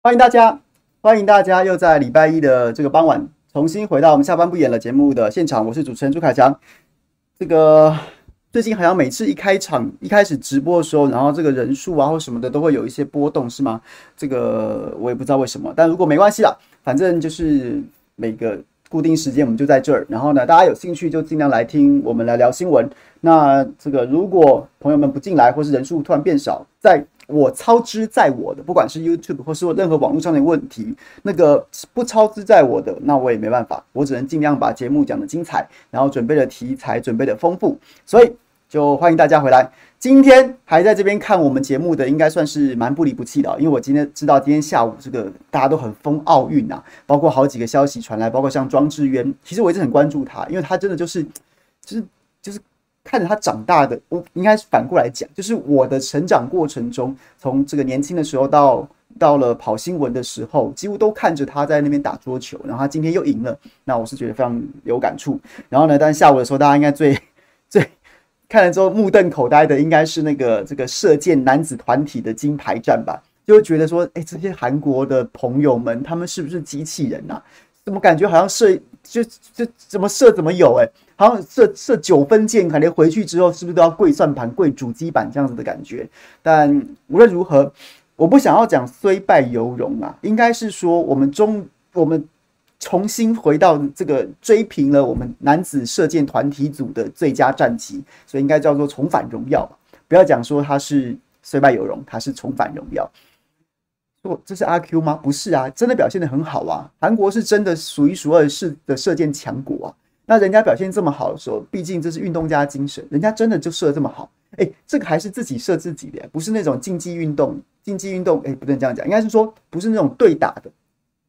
欢迎大家，欢迎大家又在礼拜一的这个傍晚重新回到我们下班不演了节目的现场。我是主持人朱凯强。这个最近好像每次一开场、一开始直播的时候，然后这个人数啊或什么的都会有一些波动，是吗？这个我也不知道为什么。但如果没关系啦，反正就是每个固定时间我们就在这儿。然后呢，大家有兴趣就尽量来听我们来聊新闻。那这个如果朋友们不进来，或是人数突然变少，在我操之在我的，不管是 YouTube 或是任何网络上的问题，那个不操之在我的，那我也没办法，我只能尽量把节目讲得精彩，然后准备的题材准备的丰富，所以就欢迎大家回来。今天还在这边看我们节目的，应该算是蛮不离不弃的，因为我今天知道今天下午这个大家都很疯奥运啊，包括好几个消息传来，包括像庄智渊，其实我一直很关注他，因为他真的，就是就是。看着他长大的，我应该是反过来讲，就是我的成长过程中，从这个年轻的时候到到了跑新闻的时候，几乎都看着他在那边打桌球，然后他今天又赢了，那我是觉得非常有感触。然后呢，但下午的时候，大家应该最最看了之后目瞪口呆的，应该是那个这个射箭男子团体的金牌战吧，就会觉得说，哎，这些韩国的朋友们，他们是不是机器人呐、啊？怎么感觉好像射就就怎么射怎么有哎、好像射射九分箭，可能回去之后是不是都要跪算盘、跪主机板这样子的感觉？但无论如何，我不想要讲虽败犹荣啊，应该是说我们中我们重新回到这个追平了我们男子射箭团体组的最佳战绩，所以应该叫做重返荣耀。不要讲说他是虽败犹荣，他是重返荣耀。说这是阿 Q 吗？不是啊，真的表现得很好啊。韩国是真的数一数二是的射箭强国啊。那人家表现这么好的时候，毕竟这是运动家精神，人家真的就射得这么好。哎，这个还是自己射自己的，不是那种竞技运动。竞技运动，哎，不能这样讲，应该是说不是那种对打的，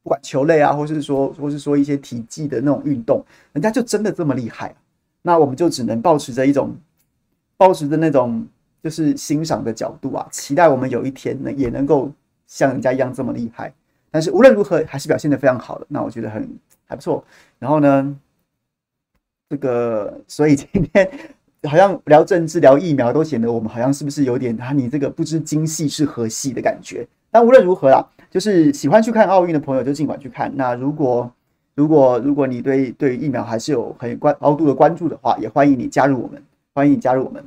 不管球类啊，或是说，或是说一些体技的那种运动，人家就真的这么厉害。那我们就只能保持着一种，保持着那种就是欣赏的角度啊，期待我们有一天呢也能够像人家一样这么厉害。但是无论如何，还是表现得非常好的，那我觉得很还不错。然后呢，这个，所以今天 好像聊政治、聊疫苗，都显得我们好像是不是有点啊？你这个不知今夕是何夕的感觉。但无论如何啦，就是喜欢去看奥运的朋友就尽管去看。那如果如果如果你对对疫苗还是有很关高度的关注的话，也欢迎你加入我们，欢迎你加入我们。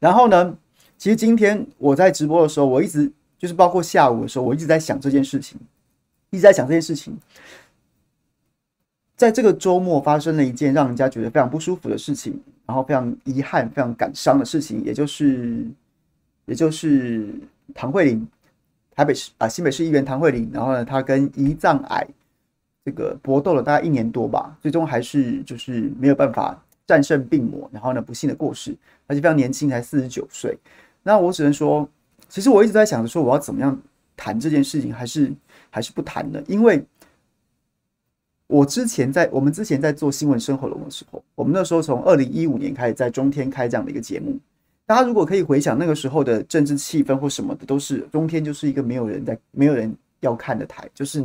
然后呢，其实今天我在直播的时候，我一直就是包括下午的时候，我一直在想这件事情。一直在想这件事情，在这个周末发生了一件让人家觉得非常不舒服的事情，然后非常遗憾、非常感伤的事情，也就是，也就是唐慧玲，台北市啊新北市议员唐慧玲，然后呢，她跟胰脏癌这个搏斗了大概一年多吧，最终还是就是没有办法战胜病魔，然后呢，不幸的过世，而且非常年轻，才四十九岁。那我只能说，其实我一直在想着说，我要怎么样谈这件事情，还是。还是不谈的，因为我之前在我们之前在做新闻生活龙的时候，我们那时候从二零一五年开始在中天开这样的一个节目。大家如果可以回想那个时候的政治气氛或什么的，都是中天就是一个没有人在、没有人要看的台，就是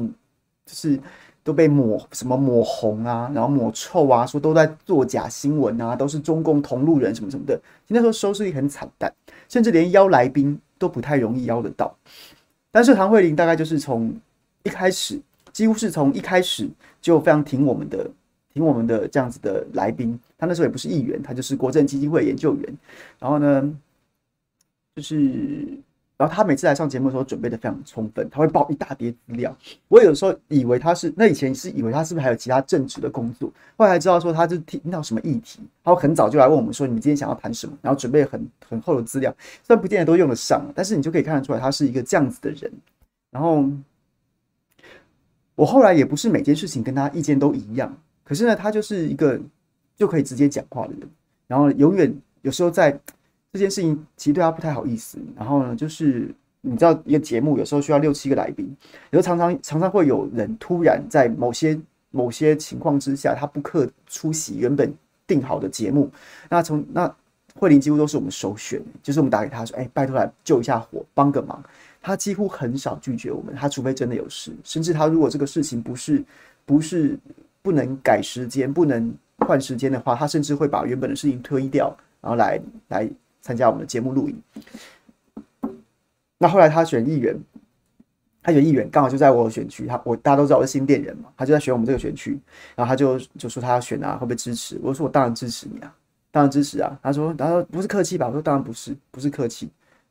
就是都被抹什么抹红啊，然后抹臭啊，说都在做假新闻啊，都是中共同路人什么什么的。那时候收视率很惨淡，甚至连邀来宾都不太容易邀得到。但是唐慧玲大概就是从一开始几乎是从一开始就非常挺我们的，挺我们的这样子的来宾。他那时候也不是议员，他就是国政基金会研究员。然后呢，就是，然后他每次来上节目的时候准备的非常充分，他会报一大叠资料。我有时候以为他是，那以前是以为他是不是还有其他正职的工作，后来知道说他是听到什么议题，他会很早就来问我们说，你们今天想要谈什么，然后准备很很厚的资料，虽然不见得都用得上，但是你就可以看得出来他是一个这样子的人。然后。我后来也不是每件事情跟他意见都一样，可是呢，他就是一个就可以直接讲话的人。然后永远有时候在这件事情其实对他不太好意思。然后呢，就是你知道一个节目有时候需要六七个来宾，有时候常常常常会有人突然在某些某些情况之下，他不克出席原本定好的节目。那从那慧玲几乎都是我们首选，就是我们打给他说：“哎，拜托来救一下火，帮个忙。”他几乎很少拒绝我们，他除非真的有事，甚至他如果这个事情不是不是不能改时间、不能换时间的话，他甚至会把原本的事情推掉，然后来来参加我们的节目录影。那后来他选议员，他选议员刚好就在我选区，他我大家都知道我是新店人嘛，他就在选我们这个选区，然后他就就说他要选啊，会不会支持？我说我当然支持你啊，当然支持啊。他说，他说不是客气吧？我说当然不是，不是客气，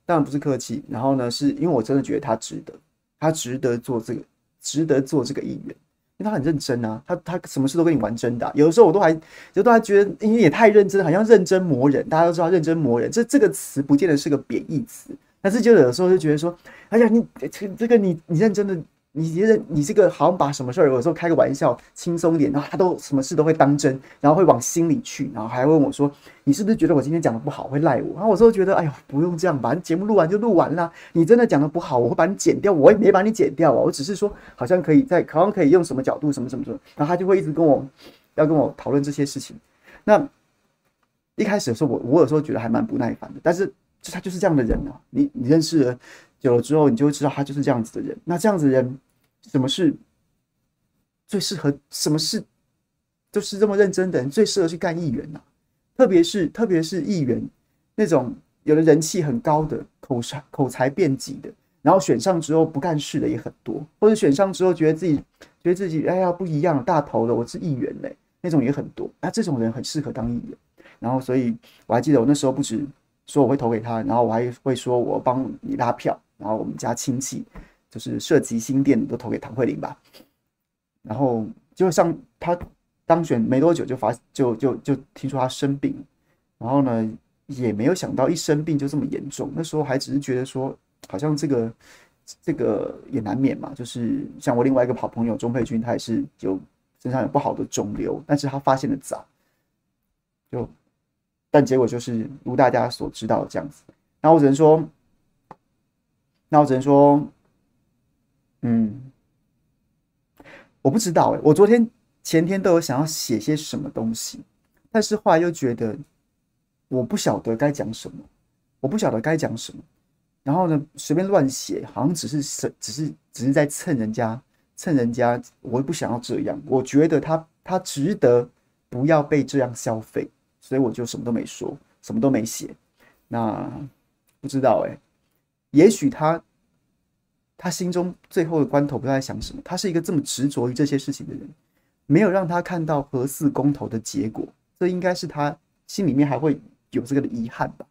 当然不是客气。然后呢，是因为我真的觉得他值得，他值得做这个，值得做这个议员。因为他很认真啊，他他什么事都跟你玩真的。有的时候我都还，有都还觉得你也太认真，好像认真磨人。大家都知道认真磨人，这这个词不见得是个贬义词，但是就有的时候就觉得说，哎呀，你这这个你你认真的。你觉得你这个好像把什么事儿，有时候开个玩笑，轻松点，然后他都什么事都会当真，然后会往心里去，然后还问我说：“你是不是觉得我今天讲的不好，会赖我？”然后我说：“觉得，哎呦，不用这样吧，节目录完就录完了。你真的讲的不好，我会把你剪掉，我也没把你剪掉啊，我只是说好像可以在，好像可以用什么角度，什么什么什么。”然后他就会一直跟我要跟我讨论这些事情。那一开始的时候，我我有时候觉得还蛮不耐烦的，但是他就是这样的人啊。你你认识久了之后，你就会知道他就是这样子的人。那这样子的人。什么是最适合？什么是就是这么认真的人最适合去干议员呢、特别是特别是议员那种有的人气很高的、口才口才辩捷的，然后选上之后不干事的也很多，或者选上之后觉得自己觉得自己哎呀不一样，大头了，我是议员嘞，那种也很多。那这种人很适合当议员。然后，所以我还记得我那时候不止说我会投给他，然后我还会说我帮你拉票，然后我们家亲戚。就是涉及新店都投给唐慧玲吧，然后就像他当选没多久就发就就就听说他生病，然后呢也没有想到一生病就这么严重，那时候还只是觉得说好像这个这个也难免嘛，就是像我另外一个好朋友钟佩君，他也是有身上有不好的肿瘤，但是他发现的早，就但结果就是如大家所知道这样子，那我只能说，那我只能说。嗯，我不知道哎，我昨天前天都有想要写些什么东西，但是后来又觉得我不晓得该讲什么，我不晓得该讲什么，然后呢，随便乱写，好像只是是只是只是在蹭人家蹭人家，我也不想要这样，我觉得他他值得不要被这样消费，所以我就什么都没说，什么都没写。那不知道哎，也许他。他心中最后的关头不知道在想什么？他是一个这么执着于这些事情的人，没有让他看到核四公投的结果，这应该是他心里面还会有这个的遗憾吧。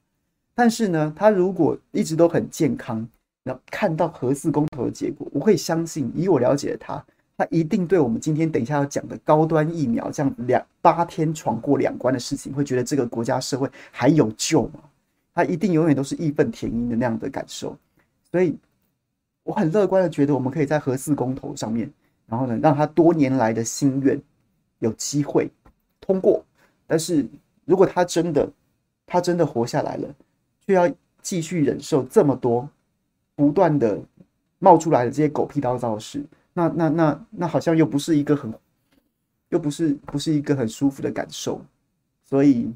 但是呢，他如果一直都很健康，然后看到核四公投的结果，我会相信，以我了解的他，他一定对我们今天等一下要讲的高端疫苗这样两八天闯过两关的事情，会觉得这个国家社会还有救吗？他一定永远都是义愤填膺的那样的感受，所以。我很乐观的觉得，我们可以在核四公投上面，然后呢，让他多年来的心愿有机会通过。但是如果他真的，他真的活下来了，却要继续忍受这么多不断的冒出来的这些狗屁倒灶的事，那那那那好像又不是一个很，又不是不是一个很舒服的感受。所以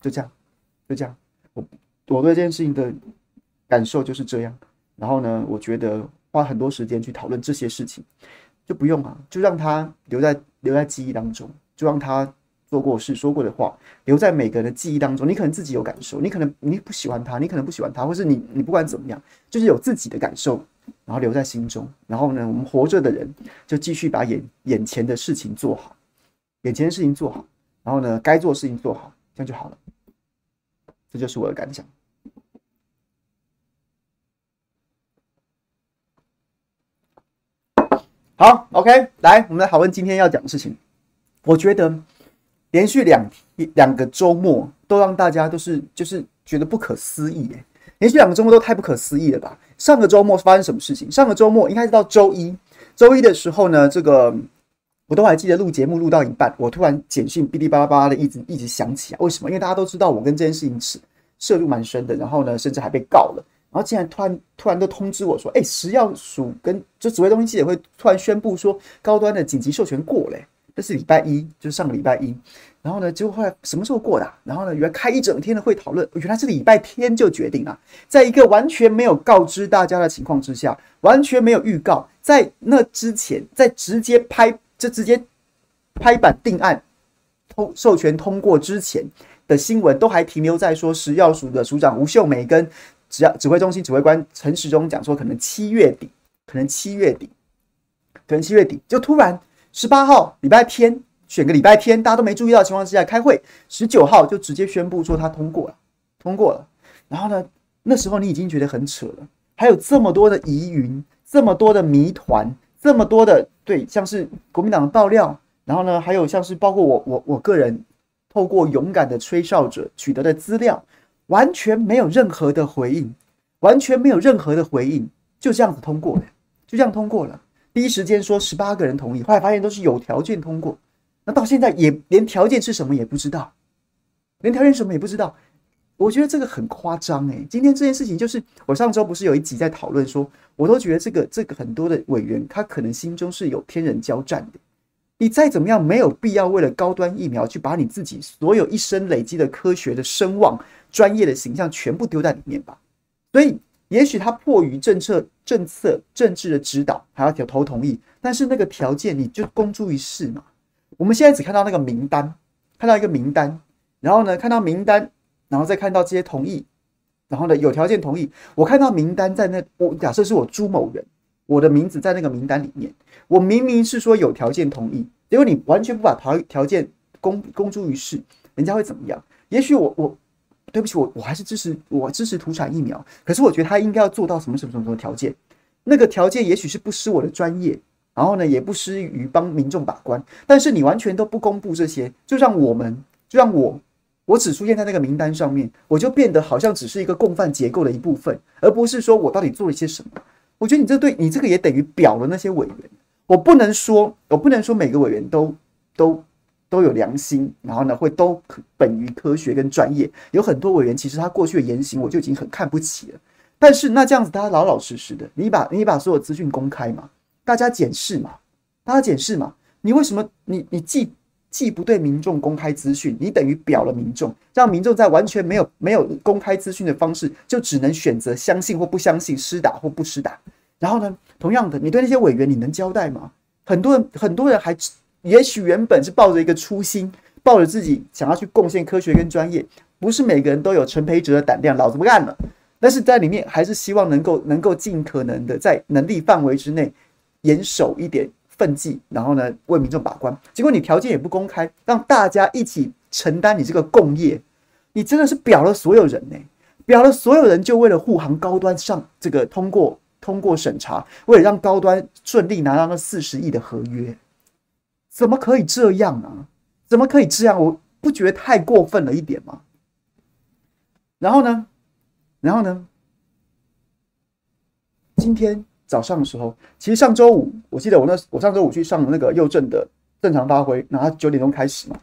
就这样，就这样，我我对这件事情的。感受就是这样，然后呢，我觉得花很多时间去讨论这些事情，就不用啊，就让他留在留在记忆当中，就让他做过事说过的话留在每个人的记忆当中。你可能自己有感受，你可能你不喜欢他，你可能不喜欢他，或是你你不管怎么样，就是有自己的感受，然后留在心中。然后呢，我们活着的人就继续把眼眼前的事情做好，眼前的事情做好，然后呢，该做的事情做好，这样就好了。这就是我的感想。好，OK，来，我们来讨论今天要讲的事情。我觉得连续两两个周末都让大家都是就是觉得不可思议，哎，连续两个周末都太不可思议了吧？上个周末发生什么事情？上个周末应该是到周一，周一的时候呢，这个我都还记得录节目录到一半，我突然简讯哔哩吧啦吧啦的一直一直响起来，为什么？因为大家都知道我跟这件事情是涉入蛮深的，然后呢，甚至还被告了。然后竟然突然突然都通知我说，哎，食药署跟就指挥中心记者会突然宣布说，高端的紧急授权过嘞，这是礼拜一，就是上个礼拜一。然后呢，结果后来什么时候过的？然后呢，原来开一整天的会讨论，原来是礼拜天就决定了，在一个完全没有告知大家的情况之下，完全没有预告，在那之前，在直接拍就直接拍板定案通授权通过之前的新闻，都还停留在说食药署的署长吴秀梅跟。指指挥中心指挥官陈时中讲说，可能七月底，可能七月底，可能七月底就突然十八号礼拜天选个礼拜天，大家都没注意到的情况之下开会，十九号就直接宣布说他通过了，通过了。然后呢，那时候你已经觉得很扯了，还有这么多的疑云，这么多的谜团，这么多的对，像是国民党的爆料，然后呢，还有像是包括我我我个人透过勇敢的吹哨者取得的资料。完全没有任何的回应，完全没有任何的回应，就这样子通过了，就这样通过了。第一时间说十八个人同意，后来发现都是有条件通过，那到现在也连条件是什么也不知道，连条件什么也不知道。我觉得这个很夸张诶。今天这件事情就是我上周不是有一集在讨论说，我都觉得这个这个很多的委员他可能心中是有天人交战的。你再怎么样，没有必要为了高端疫苗去把你自己所有一生累积的科学的声望。专业的形象全部丢在里面吧，所以也许他迫于政策、政策、政治的指导，还要投同意，但是那个条件你就公诸于世嘛。我们现在只看到那个名单，看到一个名单，然后呢，看到名单，然后再看到这些同意，然后呢，有条件同意。我看到名单在那，我假设是我朱某人，我的名字在那个名单里面，我明明是说有条件同意，结果你完全不把条条件公公诸于世，人家会怎么样？也许我我。对不起，我我还是支持我支持土产疫苗，可是我觉得他应该要做到什么什么什么什么条件，那个条件也许是不失我的专业，然后呢也不失于帮民众把关，但是你完全都不公布这些，就让我们就让我我只出现在那个名单上面，我就变得好像只是一个共犯结构的一部分，而不是说我到底做了些什么。我觉得你这对你这个也等于表了那些委员，我不能说我不能说每个委员都都。都有良心，然后呢，会都本于科学跟专业。有很多委员，其实他过去的言行，我就已经很看不起了。但是那这样子，大家老老实实的，你把你把所有资讯公开嘛，大家检视嘛，大家检视嘛。你为什么你你既既不对民众公开资讯，你等于表了民众，让民众在完全没有没有公开资讯的方式，就只能选择相信或不相信，施打或不施打。然后呢，同样的，你对那些委员，你能交代吗？很多人很多人还。也许原本是抱着一个初心，抱着自己想要去贡献科学跟专业，不是每个人都有陈培哲的胆量，老子不干了。但是在里面还是希望能够能够尽可能的在能力范围之内严守一点奋际，然后呢为民众把关。结果你条件也不公开，让大家一起承担你这个共业，你真的是表了所有人呢、表了所有人就为了护航高端上这个通过通过审查，为了让高端顺利拿到那四十亿的合约。怎么可以这样啊？怎么可以这样？我不觉得太过分了一点吗？然后呢？然后呢？今天早上的时候，其实上周五，我记得我那我上周五去上那个佑正的正常发挥，然后九点钟开始嘛，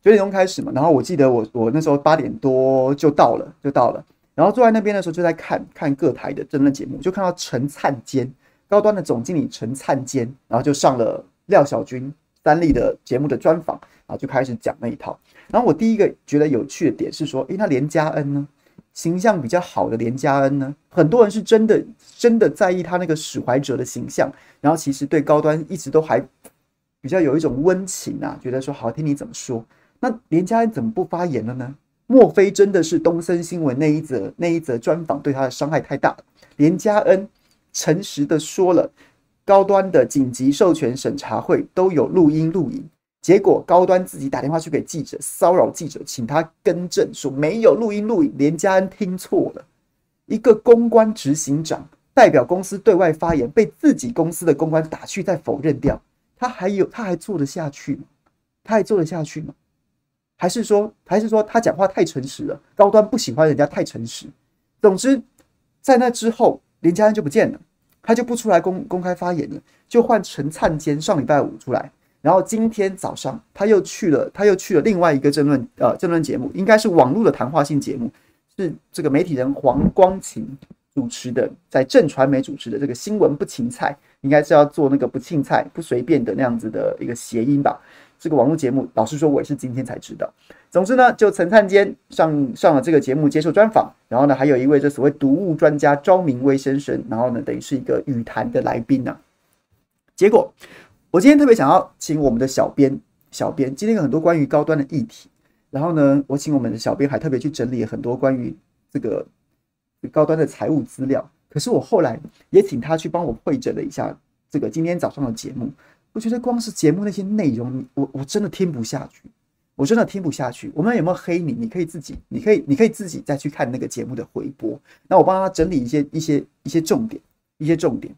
九点钟开始嘛。然后我记得我我那时候八点多就到了，就到了。然后坐在那边的时候，就在看看各台的政论节目，就看到陈灿坚高端的总经理陈灿坚，然后就上了。廖小军三立的节目的专访啊，就开始讲那一套。然后我第一个觉得有趣的点是说，诶，那连家恩呢，形象比较好的连家恩呢，很多人是真的真的在意他那个史怀哲的形象，然后其实对高端一直都还比较有一种温情啊，觉得说好听你怎么说。那连家恩怎么不发言了呢？莫非真的是东森新闻那一则那一则专访对他的伤害太大了？连家恩诚实的说了。高端的紧急授权审查会都有录音录影，结果高端自己打电话去给记者骚扰记者，请他更正说没有录音录影。连家恩听错了，一个公关执行长代表公司对外发言，被自己公司的公关打趣再否认掉，他还有他还做得下去吗？他还做得下去吗？还是说还是说他讲话太诚实了？高端不喜欢人家太诚实。总之，在那之后，连家恩就不见了。他就不出来公公开发言了，就换陈灿坚上礼拜五出来，然后今天早上他又去了，他又去了另外一个政论呃政论节目，应该是网络的谈话性节目，是这个媒体人黄光芹主持的，在正传媒主持的这个新闻不芹菜，应该是要做那个不芹菜不随便的那样子的一个谐音吧。这个网络节目，老实说，我也是今天才知道。总之呢，就陈灿坚上上了这个节目接受专访，然后呢，还有一位这所谓毒物专家赵明威先生，然后呢，等于是一个语坛的来宾呢。结果，我今天特别想要请我们的小编，小编今天有很多关于高端的议题，然后呢，我请我们的小编还特别去整理了很多关于这个高端的财务资料。可是我后来也请他去帮我会诊了一下这个今天早上的节目，我觉得光是节目那些内容，我我真的听不下去，我真的听不下去。我们有没有黑你？你可以自己，你可以，你可以自己再去看那个节目的回播。那我帮他整理一些一些一些重点，一些重点。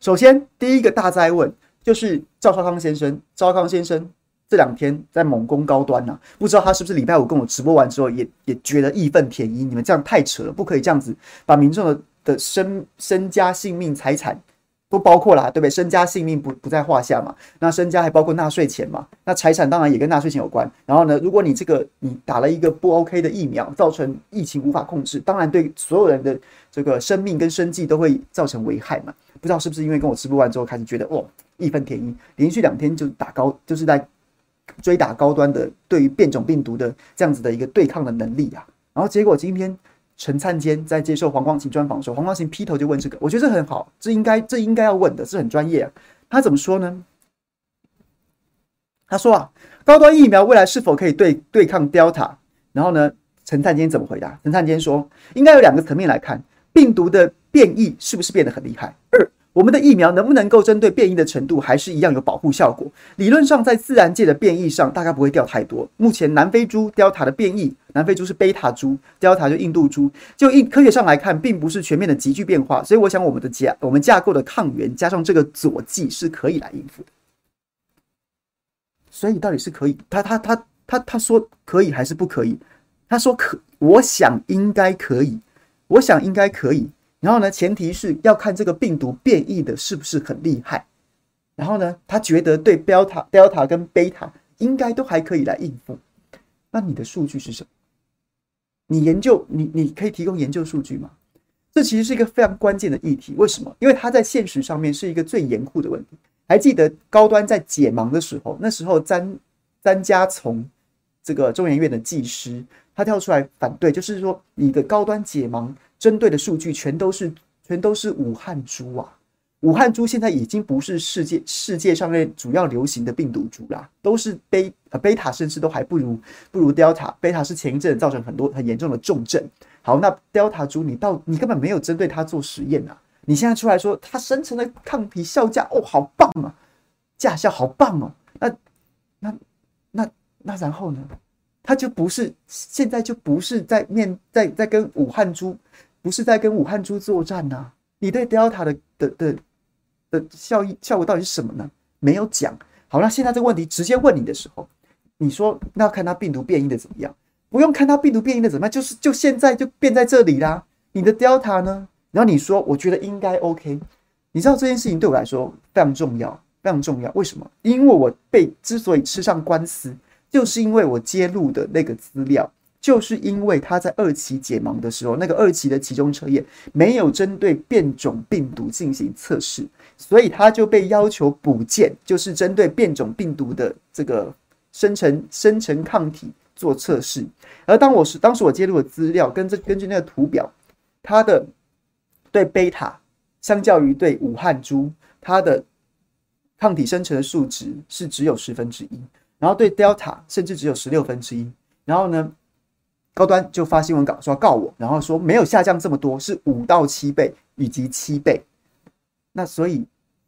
首先，第一个大灾问就是赵少康先生，赵少康先生这两天在猛攻高端呐、不知道他是不是礼拜五跟我直播完之后也也觉得义愤填膺？你们这样太扯了，不可以这样子把民众的的身身家性命财产都包括了，对不对？身家性命不不在话下嘛，那身家还包括纳税钱嘛，那财产当然也跟纳税钱有关。然后呢，如果你这个你打了一个不 OK 的疫苗，造成疫情无法控制，当然对所有人的这个生命跟生计都会造成危害嘛。不知道是不是因为跟我直播完之后开始觉得哇义愤填膺，连续两天就打高，就是在追打高端的对于变种病毒的这样子的一个对抗的能力啊。然后结果今天陈灿坚在接受黄光芹专访的时候，黄光芹劈头就问这个，我觉得这很好，这应该这应该要问的，这很专业啊。他怎么说呢？他说啊，高端疫苗未来是否可以对对抗 Delta？然后呢，陈灿坚怎么回答？陈灿坚说，应该有两个层面来看，病毒的。变异是不是变得很厉害？二，我们的疫苗能不能够针对变异的程度，还是一样有保护效果？理论上，在自然界的变异上，大概不会掉太多。目前南非猪 Delta 的变异，南非猪是贝塔猪，Delta 就印度猪，就印科学上来看，并不是全面的急剧变化。所以，我想我们的架我们架构的抗原加上这个佐剂是可以来应付的。所以，到底是可以？他他他他他说可以还是不可以？他说可，我想应该可以，我想应该可以。然后呢，前提是要看这个病毒变异的是不是很厉害。然后呢，他觉得对 Delta、Delta 跟 Beta 应该都还可以来应付。那你的数据是什么？你研究你你可以提供研究数据吗？这其实是一个非常关键的议题。为什么？因为它在现实上面是一个最严酷的问题。还记得高端在解盲的时候，那时候詹詹家从这个中研院的技师，他跳出来反对，就是说你的高端解盲。针对的数据全都是全都是武汉猪啊！武汉猪现在已经不是世界世界上面主要流行的病毒株啦，都是贝呃贝塔，甚至都还不如不如 Delta。贝塔是前一阵造成很多很严重的重症。好，那 Delta 猪你到你根本没有针对它做实验啊！你现在出来说它生成的抗体效价哦，好棒啊，价效好棒哦。那那那那然后呢？它就不是现在就不是在面在在跟武汉猪。不是在跟武汉猪作战呐、你对 Delta 的的的的效益效果到底是什么呢？没有讲。好，那现在这个问题直接问你的时候，你说那要看它病毒变异的怎么样？不用看它病毒变异的怎么样，就是就现在就变在这里啦。你的 Delta 呢？然后你说，我觉得应该 OK。你知道这件事情对我来说非常重要，非常重要。为什么？因为我被之所以吃上官司，就是因为我揭露的那个资料。就是因为他在二期解盲的时候，那个二期的期中测验没有针对变种病毒进行测试，所以他就被要求补件，就是针对变种病毒的这个生成生成抗体做测试。而当我是当时我揭露的资料，跟这根据那个图表，它的对贝塔相较于对武汉株，它的抗体生成的数值是只有十分之一，然后对 Delta 甚至只有十六分之一，然后呢？高端就发新闻稿说要告我，然后说没有下降这么多，是五到七倍以及七倍。那所以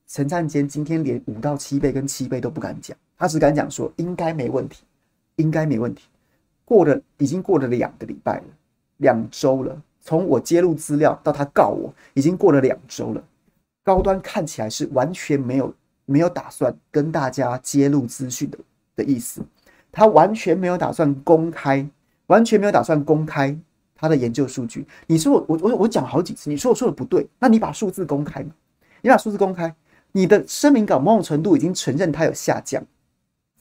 陈灿坚今天连五到七倍跟七倍都不敢讲，他只敢讲说应该没问题，应该没问题。过了已经过了两个礼拜了，两周了，从我揭露资料到他告我，已经过了两周了。高端看起来是完全没有没有打算跟大家揭露资讯的的意思，他完全没有打算公开。完全没有打算公开他的研究数据。你说我我我我讲好几次，你说我说的不对，那你把数字公开嘛？你把数字公开，你的声明稿某种程度已经承认它有下降，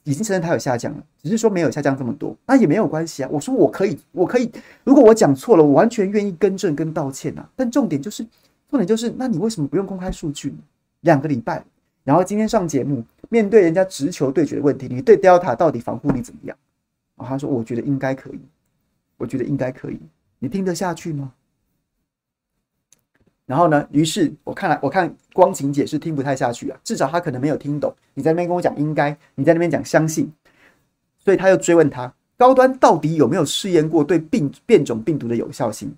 已经承认它有下降了，只是说没有下降这么多，那也没有关系啊。我说我可以，我可以，如果我讲错了，我完全愿意更正跟道歉啊。但重点就是，重点就是，那你为什么不用公开数据呢？两个礼拜，然后今天上节目，面对人家直球对决的问题，你对 Delta 到底防护力怎么样？啊，他说我觉得应该可以。我觉得应该可以，你听得下去吗？然后呢？于是我看来，我看光晴姐是听不太下去啊，至少她可能没有听懂。你在那边跟我讲应该，你在那边讲相信，所以他又追问他，高端到底有没有试验过对病变种病毒的有效性？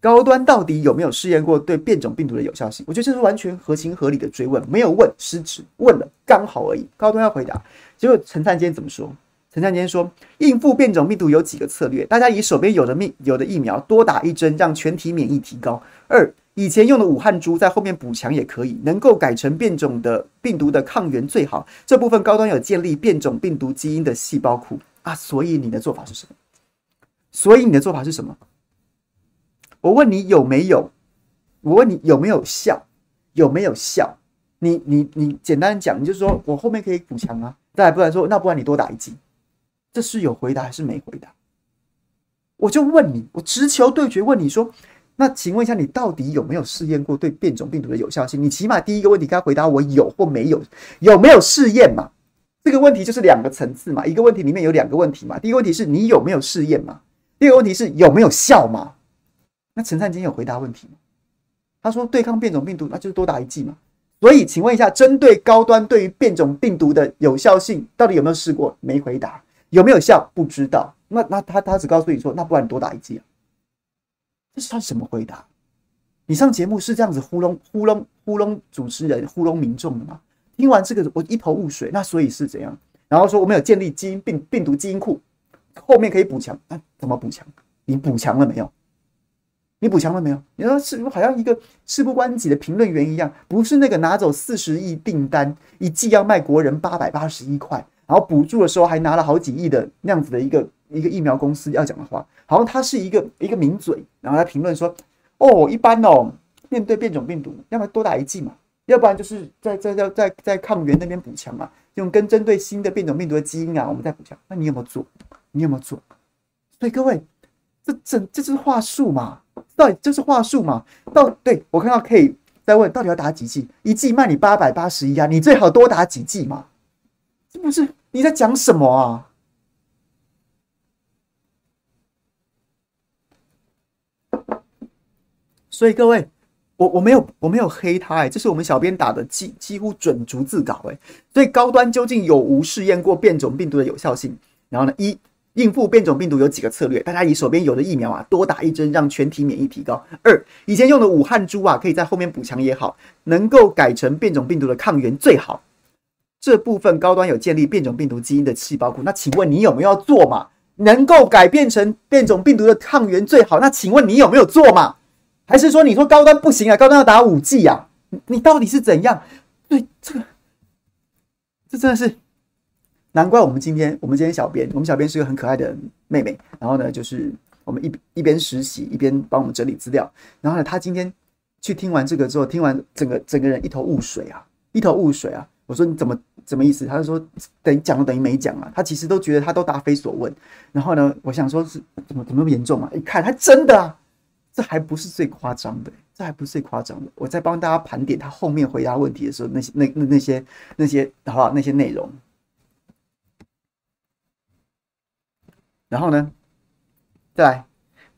高端到底有没有试验过对变种病毒的有效性？我觉得这是完全合情合理的追问，没有问失职，问了刚好而已。高端要回答，结果陈灿今天怎么说？陈灿坚说，应付变种病毒有几个策略，大家以手边有的命有的疫苗多打一针，让全体免疫提高。二，以前用的武汉株在后面补强也可以，能够改成变种的病毒的抗原最好。这部分高端有建立变种病毒基因的细胞库啊，所以你的做法是什么？所以你的做法是什么？我问你有没有？我问你有没有效？有没有效？你你你简单讲，你就说我后面可以补强啊。再不然说，那不然你多打一剂。这是有回答还是没回答？我就问你，我直球对决问你说，那请问一下，你到底有没有试验过对变种病毒的有效性？你起码第一个问题该回答我有或没有，有没有试验嘛？这个问题就是两个层次嘛，一个问题里面有两个问题嘛。第一个问题是你有没有试验嘛？第二个问题是有没有效嘛？那陈灿金有回答问题吗？他说对抗变种病毒，那就是多打一剂嘛。所以，请问一下，针对高端对于变种病毒的有效性，到底有没有试过？没回答。有没有效？不知道。那那他他只告诉你说，那不然你多打一剂啊。这是他什么回答？你上节目是这样子糊弄糊弄糊弄主持人、糊弄民众的吗？听完这个，我一头雾水。那所以是怎样？然后说我们有建立基因病病毒基因库，后面可以补强。那怎么补强？你补强了没有？你补强了没有？你说是不是好像一个事不关己的评论员一样？不是那个拿走四十亿订单，一剂要卖国人八百八十一块，然后补助的时候还拿了好几亿的那样子的一个一个疫苗公司要讲的话，好像他是一个一个名嘴，然后来评论说：哦，一般哦，面对变种病毒，要么多打一剂嘛，要不然就是在在在在在抗原那边补强嘛，用跟针对新的变种病毒的基因啊，我们再补强。那你有没有做？你有没有做？所以各位，这这这是话术嘛？到底这是话术嘛？到对我看到可以再问，到底要打几剂？一剂卖你八百八十一啊，你最好多打几剂嘛？这不是你在讲什么啊？所以各位，我我没有我没有黑他哎、这是我们小编打的几几乎准逐字稿哎、所以高端究竟有无试验过变种病毒的有效性？然后呢，一。应付变种病毒有几个策略？大家以手边有的疫苗啊，多打一针，让全体免疫提高。二，以前用的武汉株啊，可以在后面补强也好，能够改成变种病毒的抗原最好。这部分高端有建立变种病毒基因的细胞库。那请问你有没有做嘛？能够改变成变种病毒的抗原最好。那请问你有没有做嘛？还是说你说高端不行啊？高端要打五剂啊？你到底是怎样？对这个，这真的是。难怪我们今天，我们今天小编，我们小编是个很可爱的妹妹。然后呢，就是我们一一边实习一边帮我们整理资料。然后呢，她今天去听完这个之后，听完整个整个人一头雾水啊，一头雾水啊。我说你怎么怎么意思？他就说等于讲了等于没讲啊。他其实都觉得他都答非所问。然后呢，我想说是怎么怎么那么严重啊？一看还真的啊，这还不是最夸张的，这还不是最夸张的。我在帮大家盘点他后面回答问题的时候，那些那那那些那些好不好？那些内容。然后呢，再来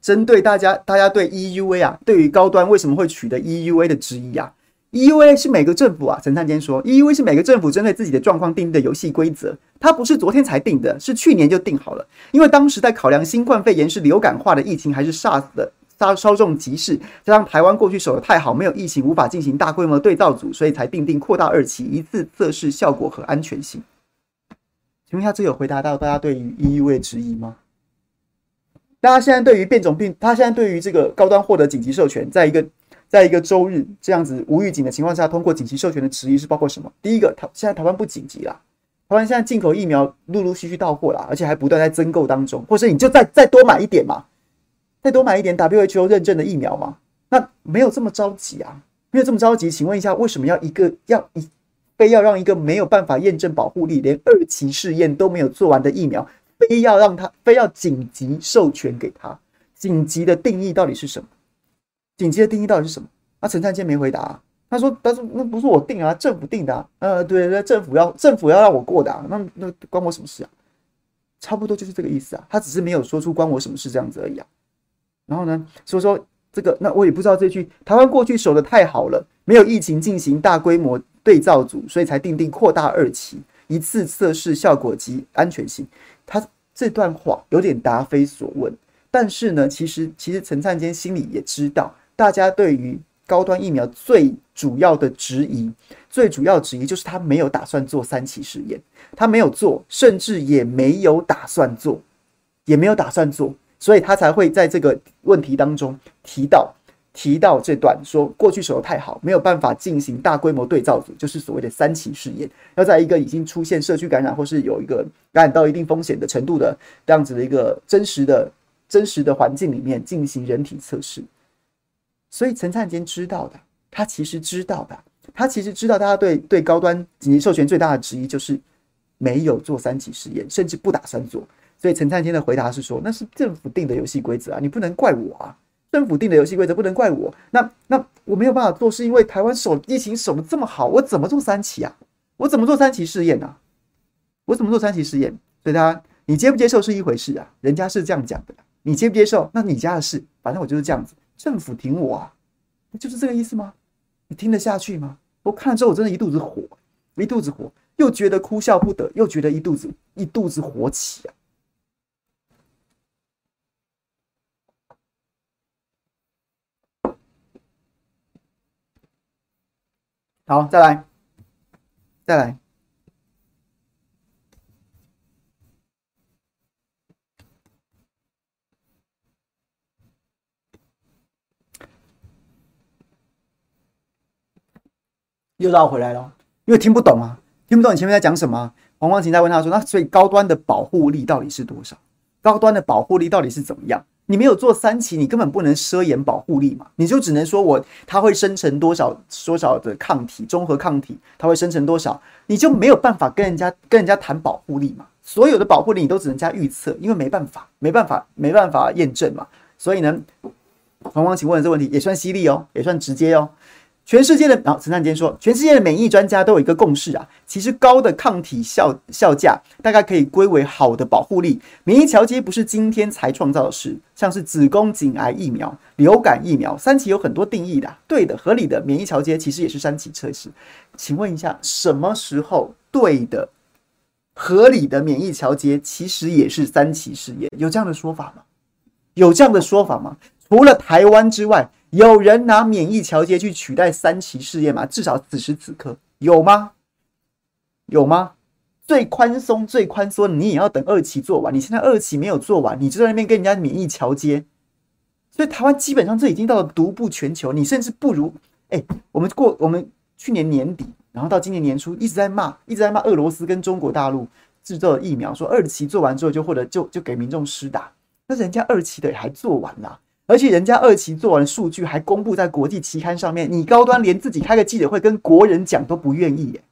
针对大家，大家对 EUA 啊，对于高端为什么会取得 EUA 的质疑啊？EUA 是每个政府啊，陈灿坚说，EUA 是每个政府针对自己的状况定的游戏规则，它不是昨天才定的，是去年就定好了。因为当时在考量新冠肺炎是流感化的疫情还是 SARS 的稍稍纵即逝，加上台湾过去守得太好，没有疫情无法进行大规模对照组，所以才定定扩大二期一次测试效果和安全性。请问一下，这有回答到大家对于 EUA 质疑吗？大家现在对于变种病，他现在对于这个高端获得紧急授权，在一个在一个周日这样子无预警的情况下通过紧急授权的迟疑是包括什么？第一个，台现在台湾不紧急啦，台湾现在进口疫苗陆陆续续到货啦，而且还不断在增购当中，或者你就再再多买一点嘛，再多买一点 WHO 认证的疫苗嘛，那没有这么着急啊，没有这么着急，请问一下，为什么要一个要一非要让一个没有办法验证保护力，连二期试验都没有做完的疫苗？非要让他，非要紧急授权给他，紧急的定义到底是什么？紧急的定义到底是什么？啊，陈灿坚没回答啊。他说：“但是那不是我定啊，政府定的啊。呃，对对，政府要政府要让我过的啊，那那关我什么事啊？差不多就是这个意思啊。他只是没有说出关我什么事这样子而已啊。然后呢，所以说这个，那我也不知道这句台湾过去守得太好了，没有疫情进行大规模对照组，所以才定定扩大二期一次测试效果及安全性。”他这段话有点答非所问。但是呢，其实其实陈灿坚心里也知道，大家对于高端疫苗最主要的质疑，最主要质疑就是他没有打算做三期试验，他没有做，甚至也没有打算做，也没有打算做，所以他才会在这个问题当中提到提到这段说，过去手头太好，没有办法进行大规模对照组，就是所谓的三期试验，要在一个已经出现社区感染或是有一个感染到一定风险的程度的这样子的一个真实的。真实的环境里面进行人体测试，所以陈灿坚知道的，他其实知道的，他其实知道大家对对高端紧急授权最大的质疑就是没有做三期试验，甚至不打算做。所以陈灿坚的回答是说：“那是政府定的游戏规则啊，你不能怪我啊！政府定的游戏规则不能怪我。那那我没有办法做，是因为台湾守疫情守的这么好，我怎么做三期啊？我怎么做三期试验呢？我怎么做三期试验？所以他你接不接受是一回事啊，人家是这样讲的。”你接不接受？那你家的事，反正我就是这样子。政府挺我啊，就是这个意思吗？你听得下去吗？我看了之后，我真的一肚子火，一肚子火，又觉得哭笑不得，又觉得一肚子一肚子火起啊！好，再来，再来。又绕回来了，因为听不懂啊，听不懂你前面在讲什么。黄光芹在问他说：“那所以高端的保护力到底是多少？高端的保护力到底是怎么样？你没有做三期，你根本不能奢言保护力嘛，你就只能说我它会生成多少多少的抗体，中和抗体它会生成多少，你就没有办法跟人家跟人家谈保护力嘛。所有的保护力你都只能加预测，因为没办法，没办法，没办法验证嘛。所以呢，黄光芹问的这个问题也算犀利哦，也算直接哦。”全世界的，然后陈灿坚说，全世界的免疫专家都有一个共识啊，其实高的抗体效效价大概可以归为好的保护力。免疫桥接不是今天才创造的事，像是子宫颈癌疫苗、流感疫苗，三期有很多定义的，对的、合理的免疫桥接其实也是三期测试。请问一下，什么时候对的、合理的免疫桥接其实也是三期试验？有这样的说法吗？有这样的说法吗？除了台湾之外。有人拿免疫桥接去取代三期试验吗？至少此时此刻有吗？有吗？最宽松、最宽松，你也要等二期做完。你现在二期没有做完，你就在那边跟人家免疫桥接，所以台湾基本上这已经到了独步全球。你甚至不如哎、我们过我们去年年底，然后到今年年初一直在骂，一直在骂俄罗斯跟中国大陆制造疫苗，说二期做完之后就或者就就给民众施打，那人家二期的也还做完了。而且人家二期做完数据还公布在国际期刊上面，你高端连自己开个记者会跟国人讲都不愿意耶！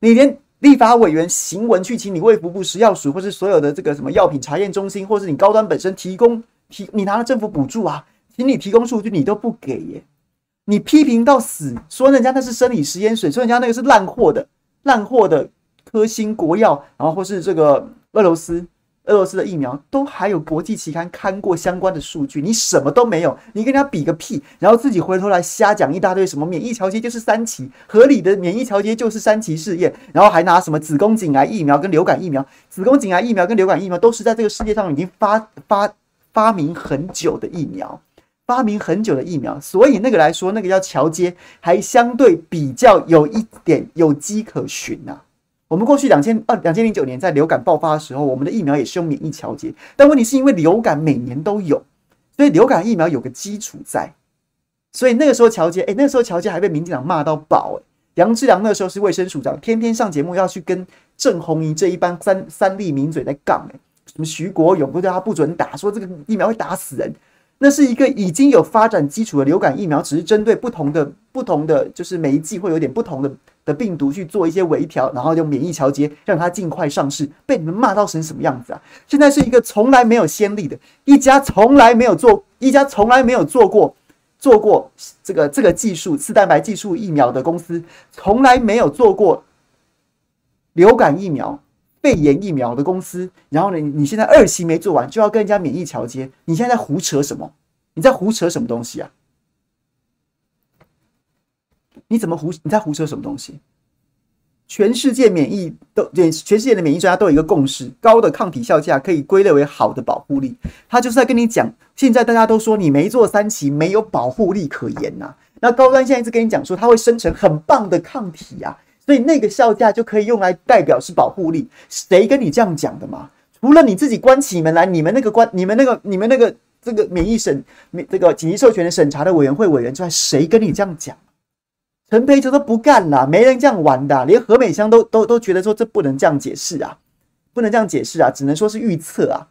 你连立法委员行文去请你卫福部食药署，或是所有的这个什么药品查验中心，或是你高端本身提供提，你拿了政府补助啊，请你提供数据，你都不给耶！你批评到死，说人家那是生理食盐水，说人家那个是烂货的烂货的科兴国药，然后或是这个俄罗斯。俄罗斯的疫苗都还有国际期刊看过相关的数据，你什么都没有，你跟人家比个屁，然后自己回头来瞎讲一大堆什么免疫桥接就是三期，合理的免疫桥接就是三期试验，然后还拿什么子宫颈癌疫苗跟流感疫苗，子宫颈癌疫苗跟流感疫苗都是在这个世界上已经发发发明很久的疫苗，发明很久的疫苗，所以那个来说，那个叫桥接，还相对比较有一点有迹可循呐、啊。我们过去两千二两千零九年在流感爆发的时候，我们的疫苗也是用免疫桥接，但问题是因为流感每年都有，所以流感疫苗有个基础在，所以那个时候桥接，哎，那个时候桥接还被民进党骂到爆，哎，杨志良那个时候是卫生署长，天天上节目要去跟郑红怡这一帮三三立名嘴在杠，哎，什么徐国勇都叫他不准打，说这个疫苗会打死人。那是一个已经有发展基础的流感疫苗，只是针对不同的、不同的，就是每一季会有点不同的的病毒去做一些微调，然后用免疫桥接，让它尽快上市。被你们骂到成什么样子啊？现在是一个从来没有先例的一家，从来没有做一家，从来没有做过做过这个这个技术次蛋白技术疫苗的公司，从来没有做过流感疫苗。肺炎疫苗的公司，然后呢，你现在二期没做完，就要跟人家免疫桥接，你现在在胡扯什么？你在胡扯什么东西啊？你怎么胡？你在胡扯什么东西？全世界免疫都对，全世界的免疫专家都有一个共识：高的抗体效价可以归类为好的保护力。他就是在跟你讲，现在大家都说你没做三期没有保护力可言呐、那高端现在一直跟你讲说，它会生成很棒的抗体啊，所以那个效价就可以用来代表是保护力。谁跟你这样讲的嘛？除了你自己关起门来，你们那个关，你们那个，你们那个这个免疫审这个紧急授权的审查的委员会委员之外，谁跟你这样讲？陈培球都不干了，没人这样玩的、连何美香都都都觉得说这不能这样解释啊，不能这样解释啊，只能说是预测啊。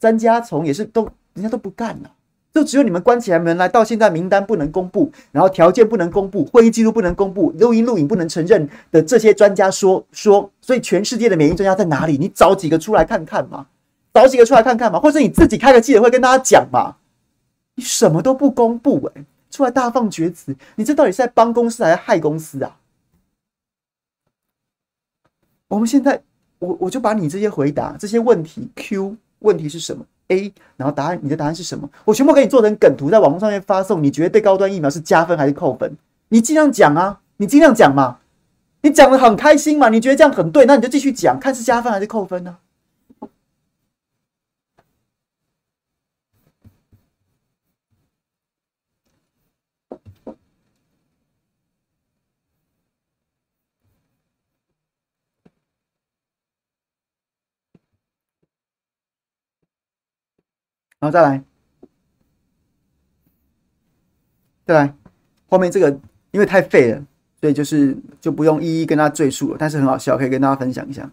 詹家从也是都人家都不干了，就只有你们关起来门来，到现在名单不能公布，然后条件不能公布，会议记录不能公布，录音录影不能承认的这些专家说说，所以全世界的免疫专家在哪里？你找几个出来看看嘛，找几个出来看看嘛，或者你自己开个记者会跟大家讲嘛，你什么都不公布诶、出来大放厥词，你这到底是在帮公司还是害公司啊？我们现在，我我就把你这些回答这些问题，Q 问题是什么？A，然后答案，你的答案是什么？我全部给你做成梗图，在网络上面发送。你觉得对高端疫苗是加分还是扣分？你尽量讲啊，你尽量讲嘛，你讲得很开心嘛，你觉得这样很对，那你就继续讲，看是加分还是扣分呢？然后再来，再来，后面这个因为太废了，所以就是就不用一一跟大家赘述了。但是很好笑，可以跟大家分享一下。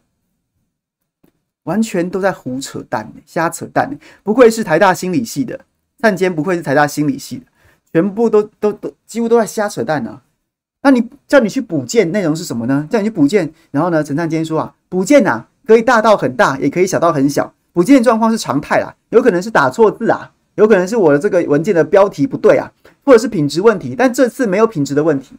完全都在胡扯淡，瞎扯淡。不愧是台大心理系的，灿坚不愧是台大心理系的，全部都都都几乎都在瞎扯淡啊。那你叫你去补件，内容是什么呢？叫你去补件，然后呢，陈灿坚说啊，补件呐，可以大到很大，也可以小到很小。补件状况是常态啦，有可能是打错字啊，有可能是我的这个文件的标题不对啊，或者是品质问题。但这次没有品质的问题。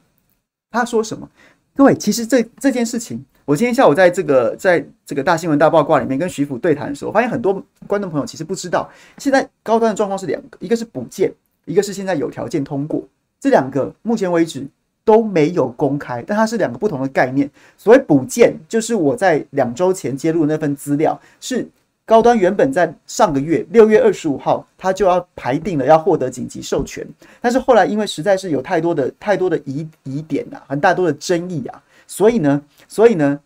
他说什么？各位，其实这这件事情，我今天下午在这个在这个大新闻大爆卦里面跟徐府对谈的时候，发现很多观众朋友其实不知道，现在高端的状况是两个，一个是补件，一个是现在有条件通过。这两个目前为止都没有公开，但它是两个不同的概念。所谓补件，就是我在两周前揭露的那份资料是。高端原本在上个月六月二十五号，他就要排定了，要获得紧急授权。但是后来因为实在是有太多的太多的疑疑点呐，很大多的争议啊，所以呢，所以呢，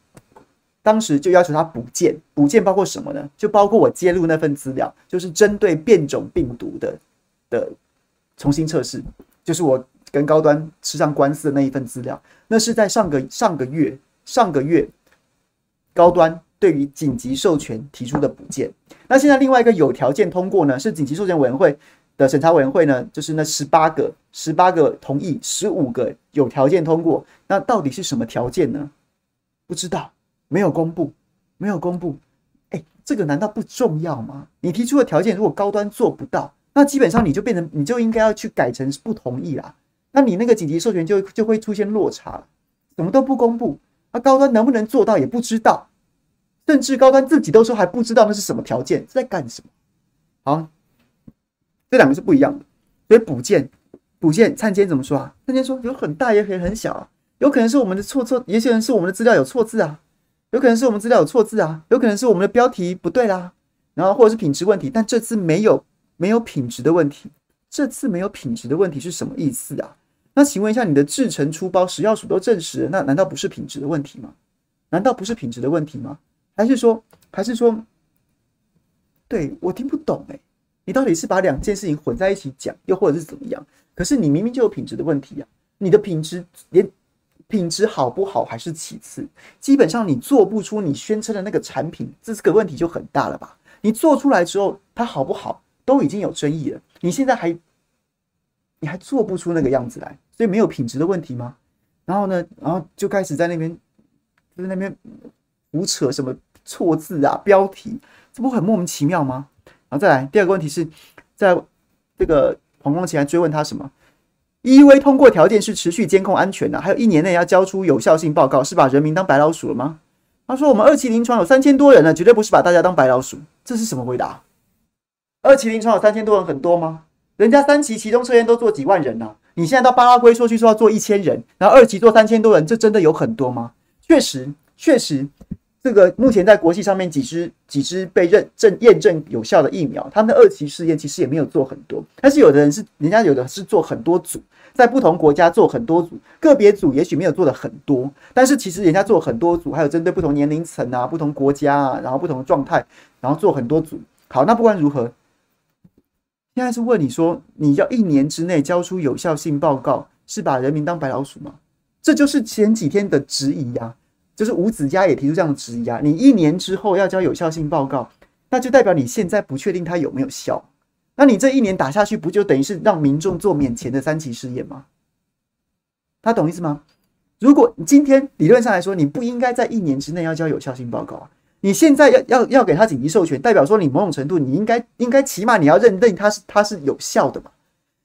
当时就要求他补件。补件包括什么呢？就包括我揭露那份资料，就是针对变种病毒的的重新测试，就是我跟高端吃上官司的那一份资料。那是在上个上个月上个月高端。对于紧急授权提出的补件，那现在另外一个有条件通过呢，是紧急授权委员会的审查委员会呢，就是那十八个十八个同意，十五个有条件通过，那到底是什么条件呢？不知道，没有公布，没有公布。哎，这个难道不重要吗？你提出的条件如果高端做不到，那基本上你就变成你就应该要去改成不同意啦，那你那个紧急授权就就会出现落差了，什么都不公布，那高端能不能做到也不知道。甚至高端自己都说还不知道那是什么条件，是在干什么？好，这两个是不一样的。所以补件，补件，灿坚怎么说啊？灿坚说有很大也可以很小啊，有可能是我们的错错，也可能是我们的资料有错字啊，有可能是我们资料有错字啊，有可能是我们的标题不对啦，然后或者是品质问题。但这次没有没有品质的问题，这次没有品质的问题是什么意思啊？那请问一下，你的制程出包食药署都证实，那难道不是品质的问题吗？难道不是品质的问题吗？还是说，还是说，对，我听不懂哎，你到底是把两件事情混在一起讲，又或者是怎么样？可是你明明就有品质的问题呀，你的品质连品质好不好还是其次，基本上你做不出你宣称的那个产品，这个问题就很大了吧？你做出来之后，它好不好都已经有争议了，你现在还你还做不出那个样子来，所以没有品质的问题吗？然后呢，然后就开始在那边，就在那边胡扯什么？错字啊，标题，这不很莫名其妙吗？然后再来第二个问题是，在这个黄光前还追问他什么？EV 通过条件是持续监控安全的，还有一年内要交出有效性报告，是把人民当白老鼠了吗？他说我们二期临床有三千多人呢，绝对不是把大家当白老鼠，这是什么回答？二期临床有三千多人很多吗？人家三期其中测验都做几万人呢、你现在到巴拉圭说去说要做一千人，然后二期做三千多人，这真的有很多吗？确实，确实，这个目前在国际上面几支几支被认证验证有效的疫苗，他们的二期试验其实也没有做很多，但是有的人是人家有的是做很多组，在不同国家做很多组，个别组也许没有做的很多，但是其实人家做很多组，还有针对不同年龄层啊、不同国家啊，然后不同的状态，然后做很多组。好，那不管如何，现在是问你说，你要一年之内交出有效性报告，是把人民当白老鼠吗？这就是前几天的质疑呀、就是吴子嘉也提出这样的质疑啊，你一年之后要交有效性报告，那就代表你现在不确定它有没有效，那你这一年打下去，不就等于是让民众做免钱的三期试验吗？他懂意思吗？如果今天理论上来说，你不应该在一年之内要交有效性报告啊，你现在要要要给他紧急授权，代表说你某种程度你应该应该起码你要认定它是它是有效的嘛。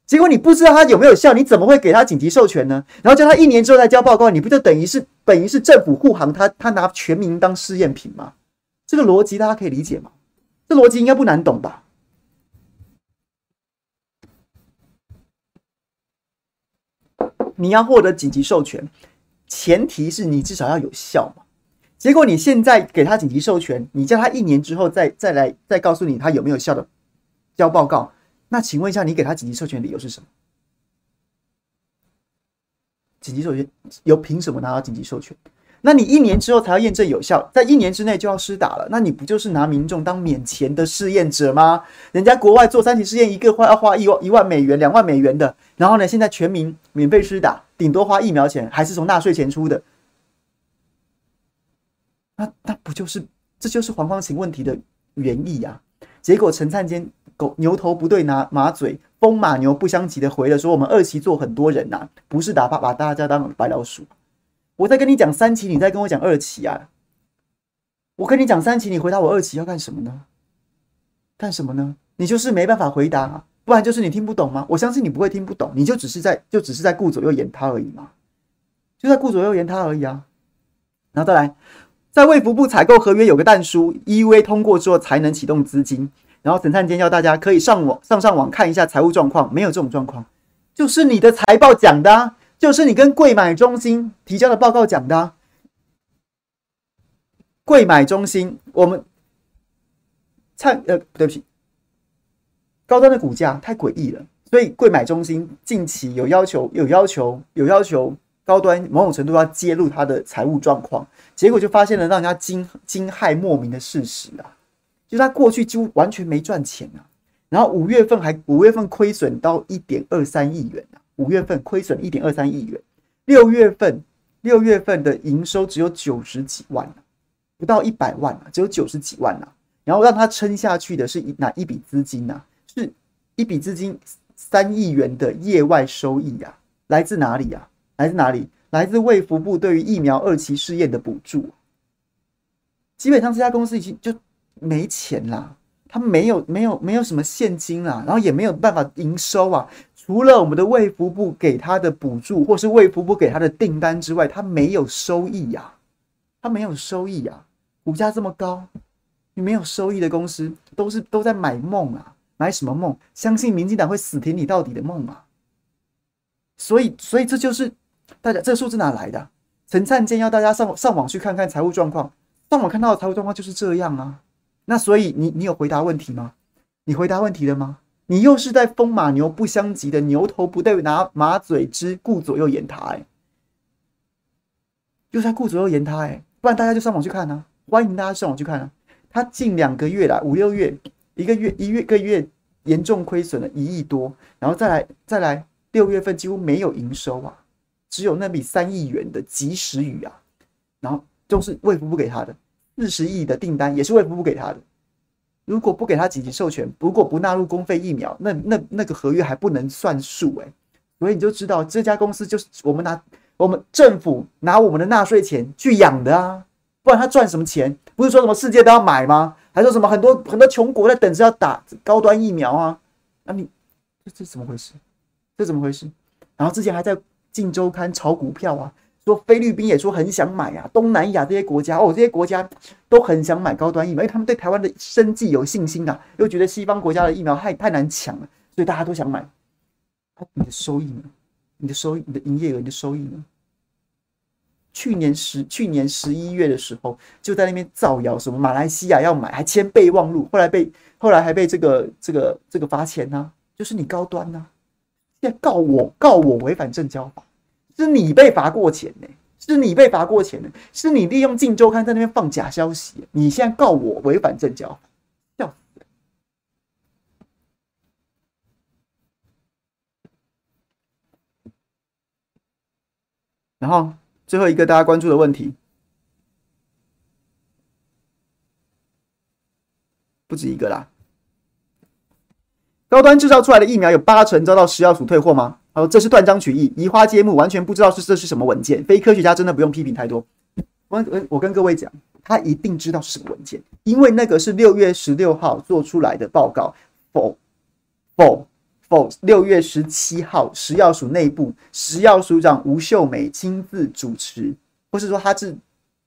结果你不知道它有没有效，你怎么会给他紧急授权呢？然后叫他一年之后再交报告，你不就等于是等于是政府护航他，他拿全民当试验品吗？这个逻辑大家可以理解吗？这逻辑应该不难懂吧？你要获得紧急授权，前提是你至少要有效嘛。结果你现在给他紧急授权，你叫他一年之后再再来再告诉你他有没有效的交报告。那请问一下，你给他紧急授权理由是什么？紧急授权由凭什么拿到紧急授权？那你一年之后才要验证有效，在一年之内就要施打了，那你不就是拿民众当免钱的试验者吗？人家国外做三期试验，一个花要花一万一万美元、两万美元的，然后呢，现在全民免费施打，顶多花疫苗钱，还是从纳税钱出的。那那不就是这就是黄光芹问题的原意啊？结果陈灿坚。狗牛头不对拿马嘴，风马牛不相及的回了说：“我们二期做很多人呐、不是打把把大家当白老鼠。我在跟你讲三期，你在跟我讲二期啊。我跟你讲三期，你回答我二期要干什么呢？干什么呢？你就是没办法回答、啊，不然就是你听不懂吗？我相信你不会听不懂，你就只是在就只是在顾左右言他而已嘛，就在顾左右言他而已啊。然后再来，在卫福部采购合约有个但书，EUA 通过之后才能启动资金。”然后陈灿坚要大家可以上网上上网看一下财务状况，没有这种状况，就是你的财报讲的、啊，就是你跟贵买中心提交的报告讲的、啊。柜买中心，我们灿呃，对不起，高端的股价太诡异了，所以贵买中心近期有要求，有要求，有要求高端某种程度要揭露他的财务状况，结果就发现了让人家惊惊骇莫名的事实啊。就他过去几乎完全没赚钱啊，然后五月份还五月份亏损到一点二三亿元啊，五月份亏损一点二三亿元，六月份六月份的营收只有九十几万啊，不到一百万啊，只有九十几万啊，然后让他撑下去的是哪一笔资金啊？是一笔资金三亿元的业外收益啊，来自哪里啊？来自哪里？来自卫福部对于疫苗二期试验的补助，基本上这家公司已经就。没钱啦，他没有没有没有什么现金啦，然后也没有办法营收啊。除了我们的卫福部给他的补助，或是卫福部给他的订单之外，他没有收益呀，他没有收益呀。股价这么高，你没有收益的公司，都是都在买梦啊，买什么梦？相信民进党会死挺你到底的梦啊。所以，所以这就是大家这数字哪来的？陈灿建要大家上上网去看看财务状况，上网看到的财务状况就是这样啊。那所以你你有回答问题吗？你回答问题了吗？你又是在风马牛不相及的牛头不对拿马嘴之顾左右言他哎、又在顾左右言他哎、不然大家就上网去看啊，欢迎大家上网去看啊。他近两个月来五六月一个月一月个月严重亏损了一亿多，然后再来再来六月份几乎没有营收啊，只有那笔三亿元的及时雨啊，然后都是卫福部给他的。四十亿的订单也是卫福部给他的，如果不给他紧急授权，如果不纳入公费疫苗，那那那个合约还不能算数哎，所以你就知道这家公司就是我们拿我们政府拿我们的纳税钱去养的啊，不然他赚什么钱？不是说什么世界都要买吗？还说什么很多很多穷国在等着要打高端疫苗啊？那你这这怎么回事？这怎么回事？然后之前还在《镜周刊》炒股票啊。说菲律宾也说很想买啊，东南亚这些国家哦，这些国家都很想买高端疫苗，因为他们对台湾的生计有信心啊，又觉得西方国家的疫苗太太难抢了，所以大家都想买。你的收益呢？你的收益、你的营业额、你的收益呢？去年十去年十一月的时候就在那边造谣，什么马来西亚要买，还签备忘录，后来被后来还被这个这个这个罚钱呢、就是你高端呢、啊，现在告我告我违反证交法，是你被罚过钱呢、是你被罚过钱呢、是你利用镜周刊在那边放假消息，你现在告我违反证交法。然后最后一个大家关注的问题，不止一个啦。高端制造出来的疫苗有八成遭到食药署退货吗？他说这是断章取义、移花接木，完全不知道是这是什么文件。非科学家真的不用批评太多。我我跟各位讲，他一定知道是什么文件，因为那个是六月十六号做出来的报告。否否。否，六月十七号，食药署内部，食药署长吴秀美亲自主持，或是说他是，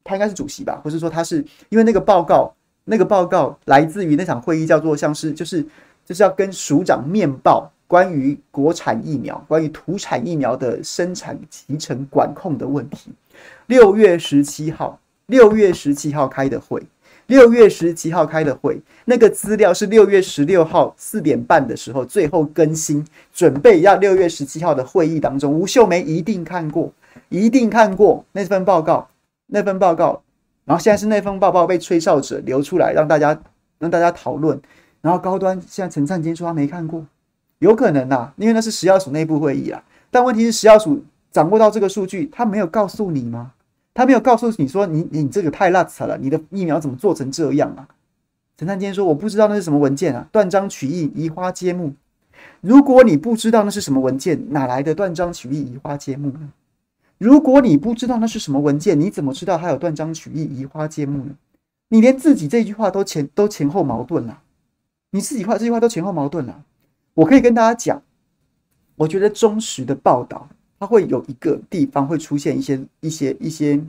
他应该是主席吧，或是说他是，因为那个报告，那个报告来自于那场会议，叫做像是就是就是要跟署长面报关于国产疫苗、关于土产疫苗的生产集成管控的问题。六月十七号，六月十七号开的会。六月十七号开的会，那个资料是六月十六号四点半的时候最后更新，准备要六月十七号的会议当中，吴秀梅一定看过，一定看过那份报告，那份报告，然后现在是那份报告被吹哨者流出来，让大家让大家讨论，然后高端现在陈灿坚说他没看过，有可能呐，因为那是食药署内部会议啊，但问题是食药署掌握到这个数据，他没有告诉你吗？他没有告诉你说你你这个太垃圾了，你的疫苗怎么做成这样啊？陈灿坚说我不知道那是什么文件啊，断章取义，移花接木。如果你不知道那是什么文件，哪来的断章取义，移花接木呢？如果你不知道那是什么文件，你怎么知道它有断章取义，移花接木呢？你连自己这句话都前都前后矛盾了，你自己话这句话都前后矛盾了。我可以跟大家讲，我觉得忠实的报道。它会有一个地方会出现一些一些一些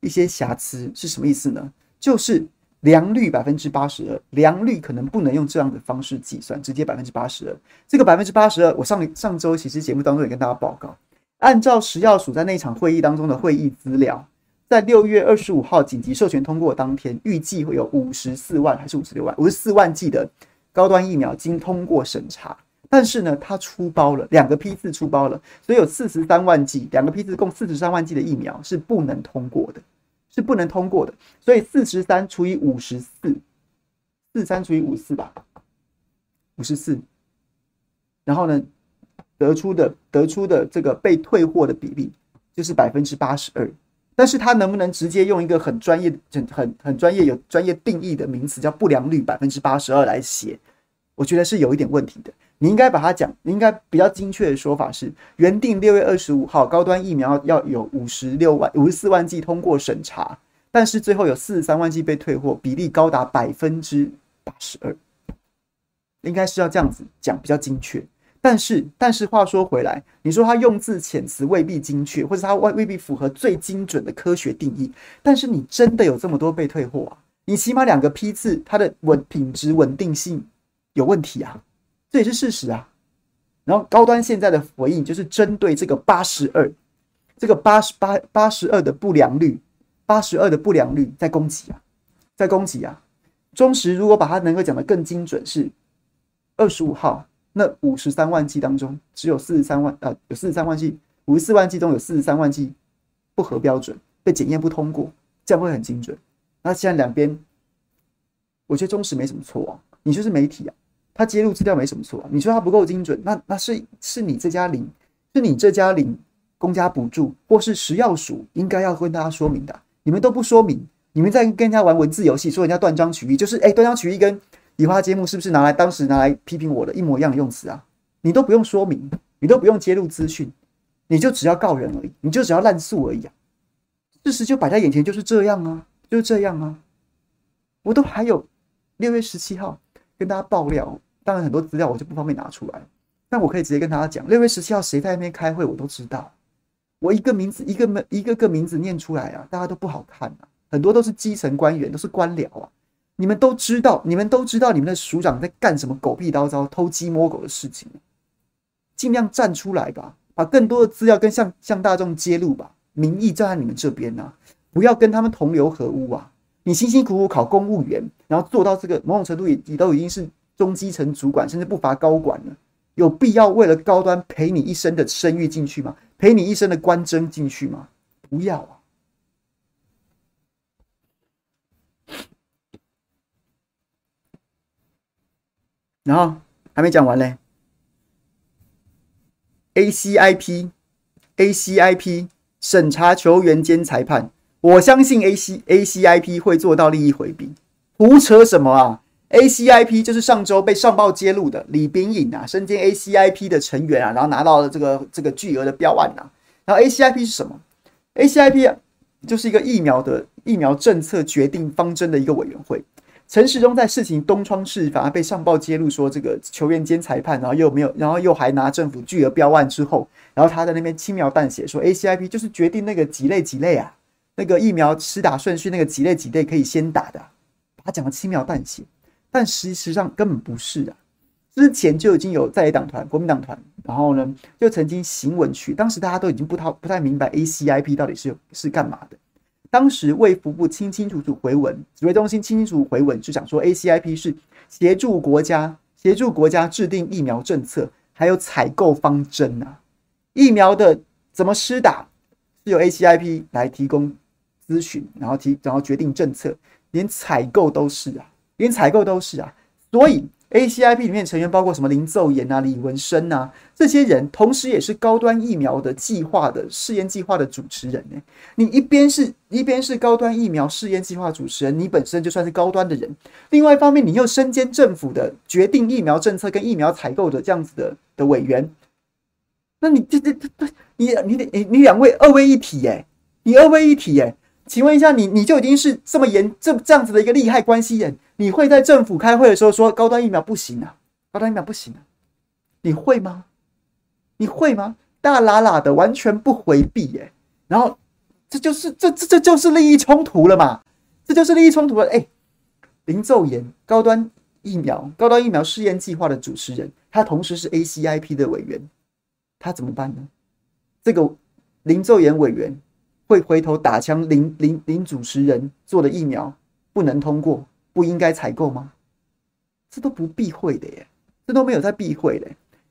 一些瑕疵，是什么意思呢？就是良率百分之八十二，良率可能不能用这样的方式计算，直接百分之八十二。这个百分之八十二，我上上周其实节目当中也跟大家报告，按照食药署在那场会议当中的会议资料，在六月二十五号紧急授权通过当天，预计会有五十四万还是五十六万，五十四万剂的高端疫苗经通过审查。但是呢，它出包了两个批次出包了，所以有四十三万剂，两个批次共四十三万剂的疫苗是不能通过的，是不能通过的。所以四十三除以五十四，四十三除以五四吧，五十四。然后呢，得出的得出的这个被退货的比例就是百分之八十二。但是它能不能直接用一个很专业、很很很专业、有专业定义的名词叫不良率百分之八十二来写？我觉得是有一点问题的。你应该把它讲，你应该比较精确的说法是，原定六月二十五号高端疫苗要有五十六万、五十四万剂通过审查，但是最后有四十三万剂被退货，比例高达百分之八十二，应该是要这样子讲比较精确。但是，但是话说回来，你说他用字遣词未必精确，或者他未未必符合最精准的科学定义，但是你真的有这么多被退货啊？你起码两个批次，它的稳品质稳定性有问题啊？这也是事实啊，然后高端现在的回应就是针对这个八十二，这个八十八八十二的不良率，八十二的不良率在攻击啊，在攻击啊。中时如果把它能够讲得更精准，是二十五号那五十三万剂当中，只有四十三万呃，有四十三万剂，五十四万剂中有四十三万剂不合标准，被检验不通过，这样会很精准。那现在两边，我觉得中实没什么错啊，你就是媒体啊。他揭露资料没什么错，你说他不够精准，那那是是你这家领，是你这家领公家补助，或是食药署应该要跟大家说明的。你们都不说明，你们在跟人家玩文字游戏，说人家断章取义，就是哎，断章取义跟移花接木是不是拿来当时拿来批评我的一模一样的用词啊？你都不用说明，你都不用揭露资讯，你就只要告人而已，你就只要滥诉而已啊。事实就摆在眼前，就是这样啊，就是这样啊。我都还有六月十七号跟大家爆料。当然，很多资料我就不方便拿出来，但我可以直接跟大家讲，六月十七号谁在那边开会，我都知道。我一个名字一个名一个个名字念出来啊，大家都不好看啊，很多都是基层官员，都是官僚啊。你们都知道，你们都知道，你们的署长在干什么狗屁叨叨、偷鸡摸狗的事情，尽量站出来吧，把更多的资料跟向向大众揭露吧。民意站在你们这边啊，不要跟他们同流合污啊！你辛辛苦苦考公务员，然后做到这个某种程度也也都已经是中基层主管，甚至不乏高管了，有必要为了高端赔你一生的声誉进去吗？赔你一生的官箴进去吗？不要啊！然后还没讲完嘞，ACIP，ACIP 审查球员兼裁判，我相信 AC ACIP 会做到利益回避。胡扯什么啊？ACIP 就是上周被上报揭露的李冰颖啊，身兼 ACIP 的成员啊，然后拿到了这个这个巨额的标案啊。然后 ACIP 是什么？ACIP 啊，就是一个疫苗的疫苗政策决定方针的一个委员会。陈时中在事情东窗事发，被上报揭露说这个球员兼裁判，然后又没有，然后又还拿政府巨额标案之后，然后他在那边轻描淡写说 ACIP 就是决定那个几类几类啊，那个疫苗施打顺序那个几类几类可以先打的，把他讲的轻描淡写，但事实上根本不是啊，之前就已经有在野党团、国民党团，然后呢就曾经行文去，当时大家都已经不太不太明白 ACIP 到底是是干嘛的。当时卫福部清清楚楚回文，指挥中心清清楚楚回文，就讲说 ACIP 是协助国家协助国家制定疫苗政策，还有采购方针啊。疫苗的怎么施打是由 ACIP 来提供咨询，然后提然后决定政策，连采购都是啊，连采购都是啊，所以。ACIP 里面成员包括什么林奏言啊、李文生啊，这些人同时也是高端疫苗的计划的试验计划的主持人呢。你一边是一边是高端疫苗试验计划主持人，你本身就算是高端的人；另外一方面，你又身兼政府的决定疫苗政策跟疫苗采购的这样子的的委员，那你这这这这，你你得你你两位二位一体哎，你二位一体哎，请问一下，你你就已经是这么严这这样子的一个利害关系人。你会在政府开会的时候说高端疫苗不行啊？高端疫苗不行啊？你会吗？你会吗？大喇喇的完全不回避耶，然后这就是这这这就是利益冲突了嘛？这就是利益冲突了。哎，林奏延高端疫苗高端疫苗试验计划的主持人，他同时是 ACIP 的委员，他怎么办呢？这个林奏延委员会回头打枪林林林主持人做的疫苗不能通过？不应该采购吗？这都不避讳的耶，这都没有在避讳的。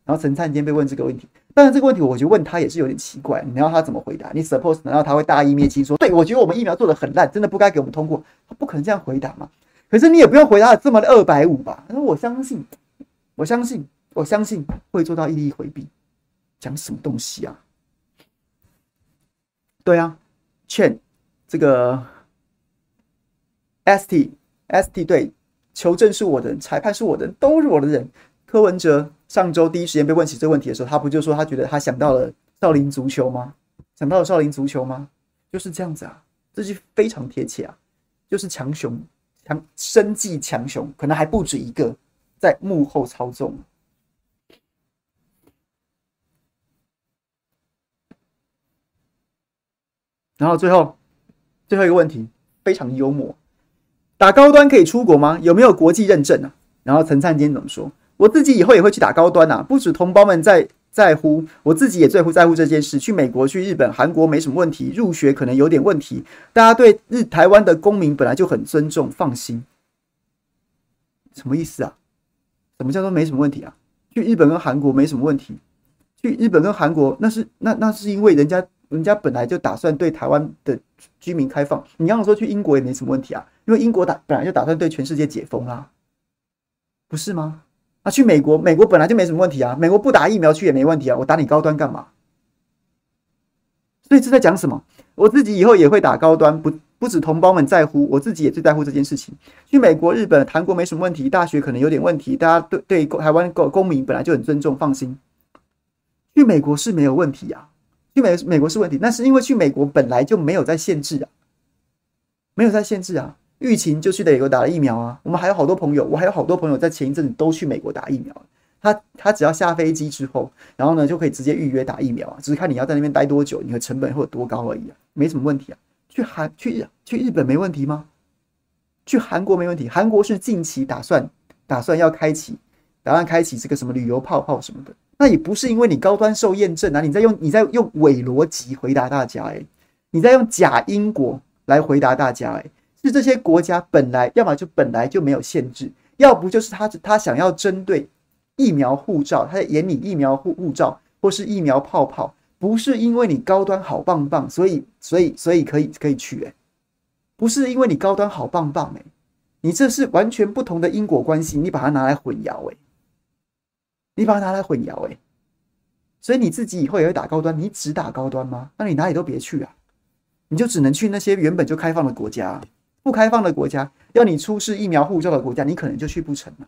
然后陈灿坚被问这个问题，当然这个问题我觉得问他也是有点奇怪。你要他怎么回答？你 suppose 难道他会大义灭亲说，对，我觉得我们疫苗做的很烂，真的不该给我们通过？他不可能这样回答嘛。可是你也不用回答的这么的二百五吧？那我相信，我相信，我相信会做到一一回避。讲什么东西啊？对啊，劝这个 ST。ST 队求证是我的人，裁判是我的人，都是我的人。柯文哲上周第一时间被问起这个问题的时候，他不就说他觉得他想到了少林足球吗？想到了少林足球吗？就是这样子啊，这句非常贴切啊，就是强雄强生计强雄，可能还不止一个在幕后操纵。然后最后最后一个问题，非常幽默。打高端可以出国吗？有没有国际认证啊？然后陈灿坚怎么说？我自己以后也会去打高端、啊，不止同胞们在在乎，我自己也最乎在乎这件事。去美国、去日本、韩国没什么问题，入学可能有点问题。大家对日台湾的公民本来就很尊重，放心。什么意思啊？什么叫做没什么问题啊？去日本跟韩国没什么问题，去日本跟韩国那是那那是因为人家人家本来就打算对台湾的居民开放。你刚刚说去英国也没什么问题啊？因为英国打本来就打算对全世界解封啦，不是吗？啊，去美国，美国本来就没什么问题啊，美国不打疫苗去也没问题啊，我打你高端干嘛？所以这在讲什么？我自己以后也会打高端，不不止同胞们在乎，我自己也最在乎这件事情。去美国、日本、韩国没什么问题，大学可能有点问题，大家对对台湾公公民本来就很尊重，放心。去美国是没有问题啊，去美美国是问题，那是因为去美国本来就没有在限制啊，没有在限制啊。疫情就去美国打了疫苗啊！我们还有好多朋友，我还有好多朋友在前一阵子都去美国打疫苗。他他只要下飞机之后，然后呢就可以直接预约打疫苗啊，只是看你要在那边待多久，你的成本会有多高而已啊，没什么问题啊。去韩去日去日本没问题吗？去韩国没问题，韩国是近期打算打算要开启，打算开启这个什么旅游泡泡什么的，那也不是因为你高端受验证啊，你在用你在用伪逻辑回答大家诶、欸。你在用假因果来回答大家，哎，是这些国家本来要么就本来就没有限制，要不就是他他想要针对疫苗护照，他在演你疫苗护护照或是疫苗泡泡，不是因为你高端好棒棒，所以所以所以可以可以去，哎，不是因为你高端好棒棒，哎，你这是完全不同的因果关系，你把它拿来混淆，哎，你把它拿来混淆，哎，所以你自己以后也会打高端，你只打高端吗？那你哪里都别去啊！你就只能去那些原本就开放的国家，不开放的国家，要你出示疫苗护照的国家，你可能就去不成了。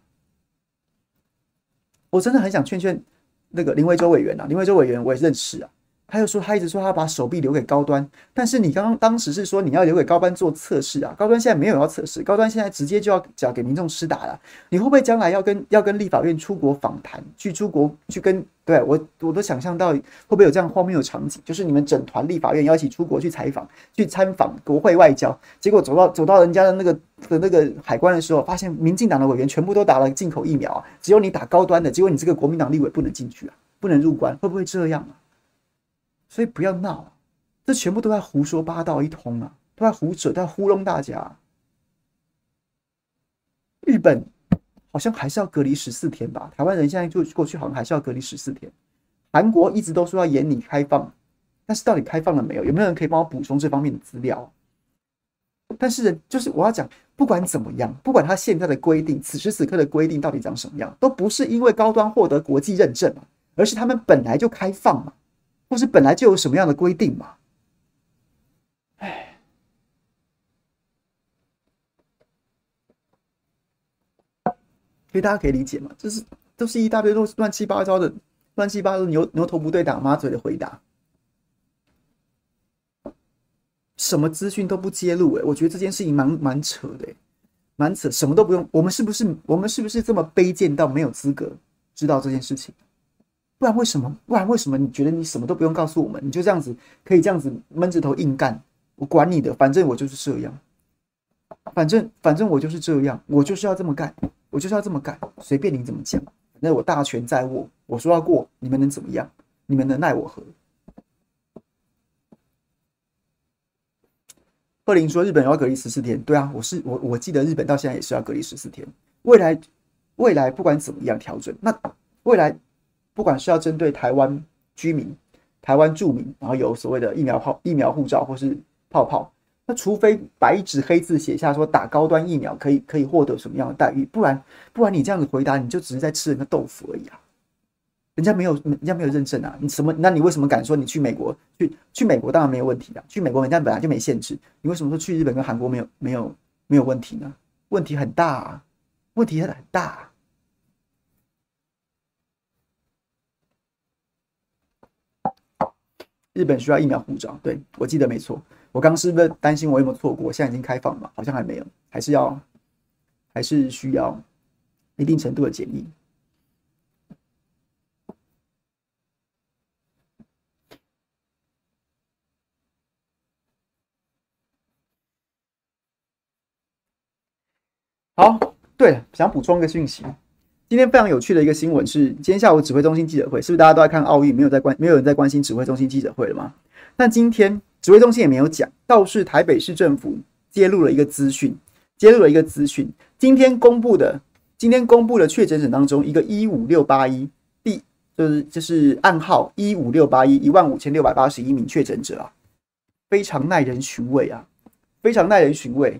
我真的很想劝劝那个林维洲委员啊，林维洲委员我也认识啊。他又说，他一直说他把手臂留给高端，但是你刚刚当时是说你要留给高端做测试啊，高端现在没有要测试，高端现在直接就要交给民众施打了。你会不会将来要跟要跟立法院出国访谈，去出国去跟对我我都想象到会不会有这样荒谬的场景，就是你们整团立法院要一起出国去采访，去参访国会外交，结果走到走到人家的那个的那个海关的时候，发现民进党的委员全部都打了进口疫苗啊，只有你打高端的，结果你这个国民党立委不能进去啊，不能入关，会不会这样啊？所以不要闹，这全部都在胡说八道一通啊，都在胡扯，都在糊弄大家。日本好像还是要隔离十四天吧？台湾人现在就过去好像还是要隔离十四天。韩国一直都说要严拟开放，但是到底开放了没有？有没有人可以帮我补充这方面的资料？但是就是我要讲，不管怎么样，不管他现在的规定，此时此刻的规定到底长什么样，都不是因为高端获得国际认证，而是他们本来就开放嘛。或是本来就有什么样的规定嘛？哎，所以大家可以理解嘛？就是都是一大堆乱乱七八糟的、乱七八糟牛牛头不对打马嘴的回答，什么资讯都不揭露哎，我觉得这件事情蛮蛮扯的哎，蛮扯，什么都不用，我们是不是我们是不是这么卑贱到没有资格知道这件事情？不然为什么？不然为什么？你觉得你什么都不用告诉我们，你就这样子可以这样子闷着头硬干？我管你的，反正我就是这样。反正反正我就是这样，我就是要这么干，我就是要这么干，随便你怎么讲。那我大权在握，我说要过，你们能怎么样？你们能奈我何？贺林说日本要隔离十四天，对啊，我是我我记得日本到现在也是要隔离十四天。未来未来不管怎么样调整，那未来。不管是要针对台湾居民、台湾住民，然后有所谓的疫苗泡、疫苗护照或是泡泡，那除非白纸黑字写下说打高端疫苗可以可以获得什么样的待遇，不然不然你这样子回答，你就只是在吃人的豆腐而已啊！人家没有人家没有认证啊！你什么？那你为什么敢说你去美国去去美国当然没有问题啊？去美国人家本来就没限制，你为什么说去日本跟韩国没有没有没有问题呢？问题很大啊，问题很大啊。日本需要疫苗护照，对，我记得没错。我刚是不是担心我有没有错过？现在已经开放了，好像还没有，还是要，还是需要一定程度的检疫。好，对，想补充一个讯息。今天非常有趣的一个新闻是，今天下午指挥中心记者会，是不是大家都在看奥运，没有在关，没有人在关心指挥中心记者会了吗？但今天指挥中心也没有讲，倒是台北市政府揭露了一个资讯，揭露了一个资讯。今天公布的，今天公布的确诊者当中，一个一五六八一，第就是就是暗号一五六八一，一万五千六百八十一名确诊者啊，非常耐人寻味啊，非常耐人寻味。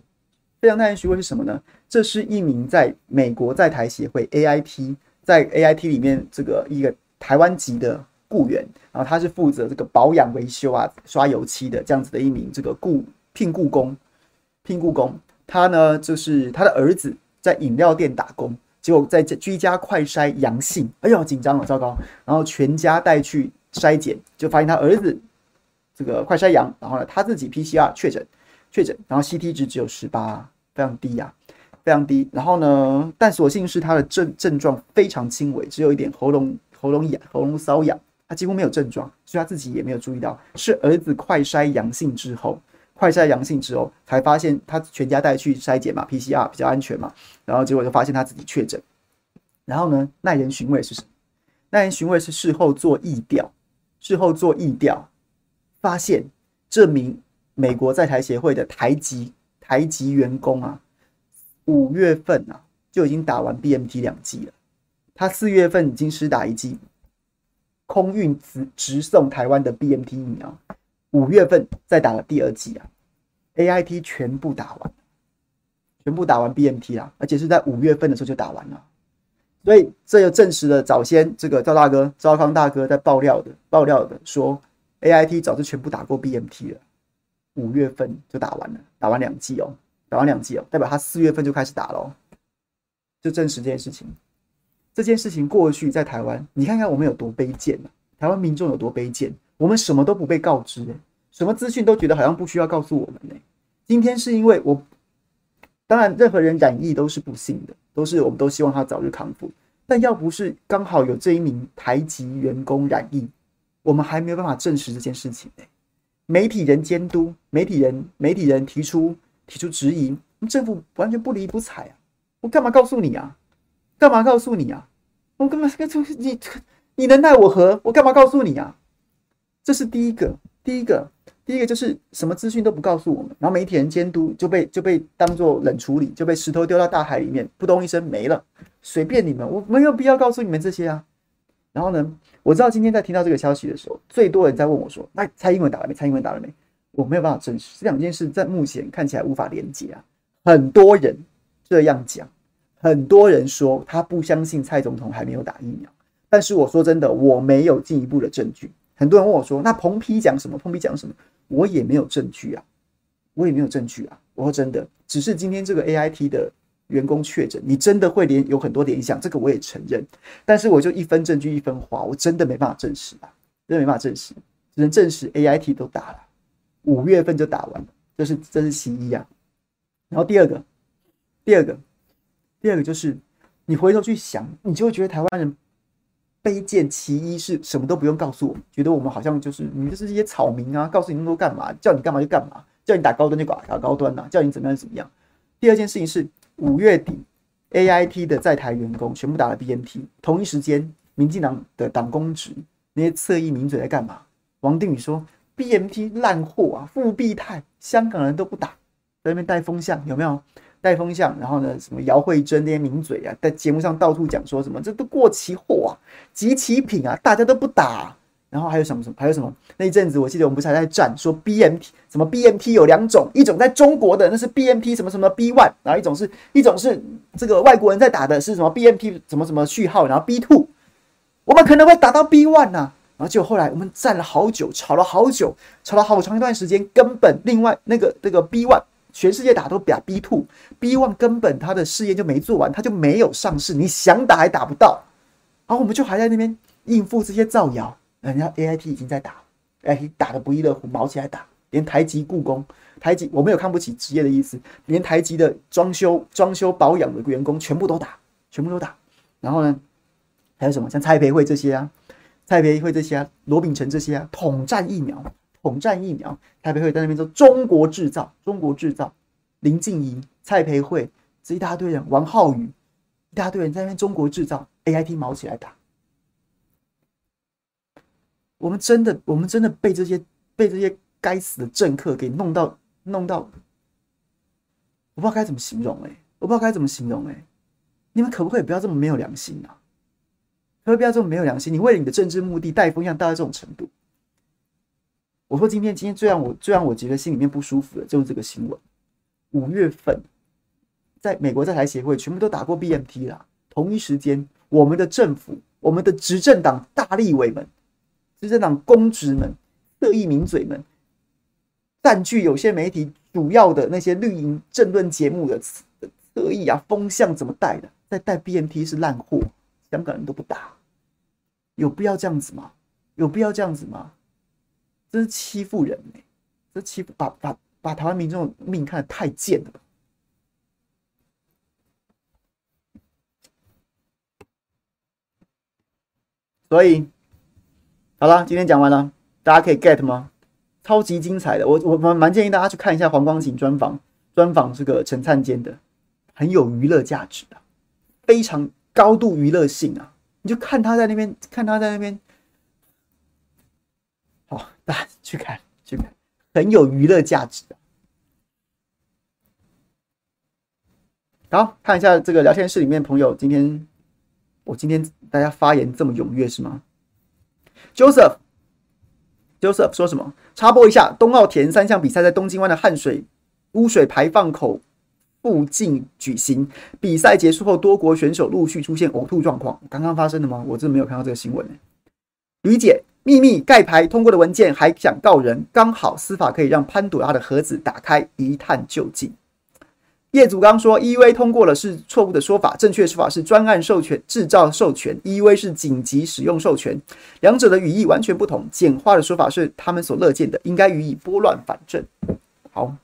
非常耐人寻味是什么呢？这是一名在美国在台协会 AIT 在 AIT 里面这个一个台湾籍的雇员，然后他是负责这个保养维修啊、刷油漆的这样子的一名这个雇聘雇工，聘雇工。他呢就是他的儿子在饮料店打工，结果在居家快筛阳性，哎呦紧张了，糟糕！然后全家带去筛检，就发现他儿子这个快筛阳，然后呢他自己 PCR 确诊。确诊，然后 CT 值只有十八，非常低呀、非常低。然后呢，但所幸是他的症症状非常轻微，只有一点喉咙喉咙痒、喉咙瘙痒，他几乎没有症状，所以他自己也没有注意到。是儿子快筛阳性之后，快筛阳性之后才发现，他全家带去筛检嘛，PCR 比较安全嘛，然后结果就发现他自己确诊。然后呢，耐人寻味是什么？耐人寻味是事后做疫调，事后做疫调，发现这名。美国在台协会的台籍台籍员工啊，五月份啊就已经打完 BMT 两剂了。他四月份已经施打一剂空运直直送台湾的 BMT 疫苗，五月份再打了第二剂啊，AIT 全部打完，全部打完 BMT 啊，而且是在五月份的时候就打完了。所以这又证实了早先这个赵大哥、赵康大哥在爆料的爆料的说，AIT 早就全部打过 BMT 了，五月份就打完了，打完两季哦，打完两季哦，代表他四月份就开始打了，就证实这件事情。这件事情过去在台湾，你看看我们有多卑贱啊！台湾民众有多卑贱，我们什么都不被告知，什么资讯都觉得好像不需要告诉我们呢。今天是因为我，当然任何人染疫都是不幸的。都是，我们都希望他早日康复。但要不是刚好有这一名台籍员工染疫，我们还没有办法证实这件事情呢。媒体人监督，媒体人，媒体人提出提出质疑，政府完全不理不睬啊！我干嘛告诉你啊？干嘛告诉你啊？我干嘛告诉你？你能奈我何？我干嘛告诉你啊？这是第一个，第一个。第一个就是什么资讯都不告诉我们，然后媒体人监督就被就被当做冷处理，就被石头丢到大海里面，扑通一声没了，随便你们，我没有必要告诉你们这些啊。然后呢，我知道今天在听到这个消息的时候，最多人在问我说：“那蔡英文打了没？蔡英文打了没？”我没有办法证实这两件事，在目前看起来无法连接啊。很多人这样讲，很多人说他不相信蔡总统还没有打疫苗，但是我说真的，我没有进一步的证据。很多人问我说：“那彭批讲什么？彭批讲什么？”我也没有证据啊，我也没有证据啊。我说真的，只是今天这个 AIT 的员工确诊，你真的会联有很多联想，这个我也承认。但是我就一分证据一分话，我真的没办法证实啊，真的没办法证实，只能证实 AIT 都打了，五月份就打完了，这是这是其一啊。然后第二个，第二个，第二个就是你回头去想，你就会觉得台湾人。卑贱其一是什么都不用告诉我们，觉得我们好像就是你们就是一些草民啊，告诉你那么多干嘛？叫你干嘛就干嘛，叫你打高端就打打高端呐、啊，叫你怎么样怎么样。第二件事情是五月底，AIT 的在台员工全部打了 BNT，同一时间，民进党的党工职那些侧翼名嘴在干嘛？王定宇说 BNT 烂货啊，复必泰，香港人都不打，在那边带风向，有没有？带风向，然后呢，什么姚惠珍那些名嘴啊，在节目上到处讲说什么，这都过期货啊，集齐品啊，大家都不打。然后还有什么什么，还有什么？那一阵子我记得我们不是还在战说 BMT 什么 BMT 有两种，一种在中国的那是 BMT 什么什么 B one，然后一种是一种是这个外国人在打的是什么 BMT 什么什么序号，然后 B two，我们可能会打到 B one 啊。然后就后来我们战了好久，吵了好久，吵了好长一段时间，根本另外那个那个 B one。全世界打都打 B two B one，根本他的试验就没做完，他就没有上市。你想打还打不到，然后我们就还在那边应付这些造谣。人家 AIT 已经在打，AIT 打得不亦乐乎，毛起来打。连台籍故宫，台籍我没有看不起职业的意思，连台籍的装修、装修保养的员工全部都打，全部都打。然后呢，还有什么像蔡培慧这些啊，蔡培慧这些啊，罗秉成这些啊，统战疫苗。统战疫苗，蔡培慧在那边说中国制造，中国制造。林静怡、蔡培慧这一大堆人，王浩宇一大堆人在那边中国制造，AIT 毛起来打。我们真的，我们真的被这些被这些该死的政客给弄到弄到，我不知道该怎么形容哎、我不知道该怎么形容哎、你们可不可以不要这么没有良心啊？可不可以不要这么没有良心？你为了你的政治目的带风向到这种程度？我说今天，今天最让我最让我觉得心里面不舒服的就是这个新闻。五月份，在美国在台协会全部都打过 BMT 了。同一时间，我们的政府、我们的执政党大立委们、执政党公职们、侧翼名嘴们，占据有些媒体主要的那些绿营政论节目的侧翼啊，风向怎么带的？在带 BNT 是烂货，香港人都不打，有必要这样子吗？有必要这样子吗？这是欺负人呢、欸，这欺负把把把台湾民众命看得太贱了吧。所以，好了，今天讲完了，大家可以 get 吗？超级精彩的，我我蛮蛮建议大家去看一下黄光芹专访，专访这个陈灿坚的，很有娱乐价值的，非常高度娱乐性啊！你就看他在那边，看他在那边。好，大家去看，去看。很有娱乐价值。好，看一下这个聊天室里面朋友，今天我今天大家发言这么踊跃是吗？Joseph，Joseph 说什么？插播一下，冬奥田三项比赛在东京湾的汗水污水排放口附近举行。比赛结束后，多国选手陆续出现呕吐状况。刚刚发生的吗？我真的没有看到这个新闻呢。理解秘密盖牌通过的文件，还想告人，刚好司法可以让潘朵拉的盒子打开，一探究竟。叶祖刚说：“EUA 通过了是错误的说法，正确说法是专案授权、制造授权，EUA 是紧急使用授权，两者的语义完全不同。简化的说法是他们所乐见的，应该予以拨乱反正。”好，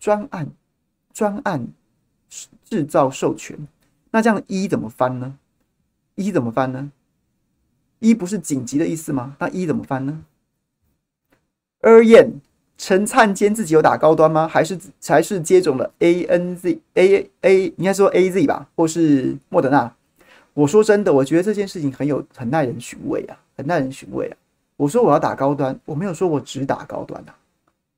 专案、专案、制造授权，那这样一怎么翻呢？一怎么翻呢？一不是紧急的意思吗？那一怎么翻呢？而燕。陈灿坚自己有打高端吗？还是才是接种了 A N Z A A 应该说 A Z 吧，或是莫德纳？我说真的，我觉得这件事情很有很耐人寻味啊，很耐人寻味啊！我说我要打高端，我没有说我只打高端呐、啊，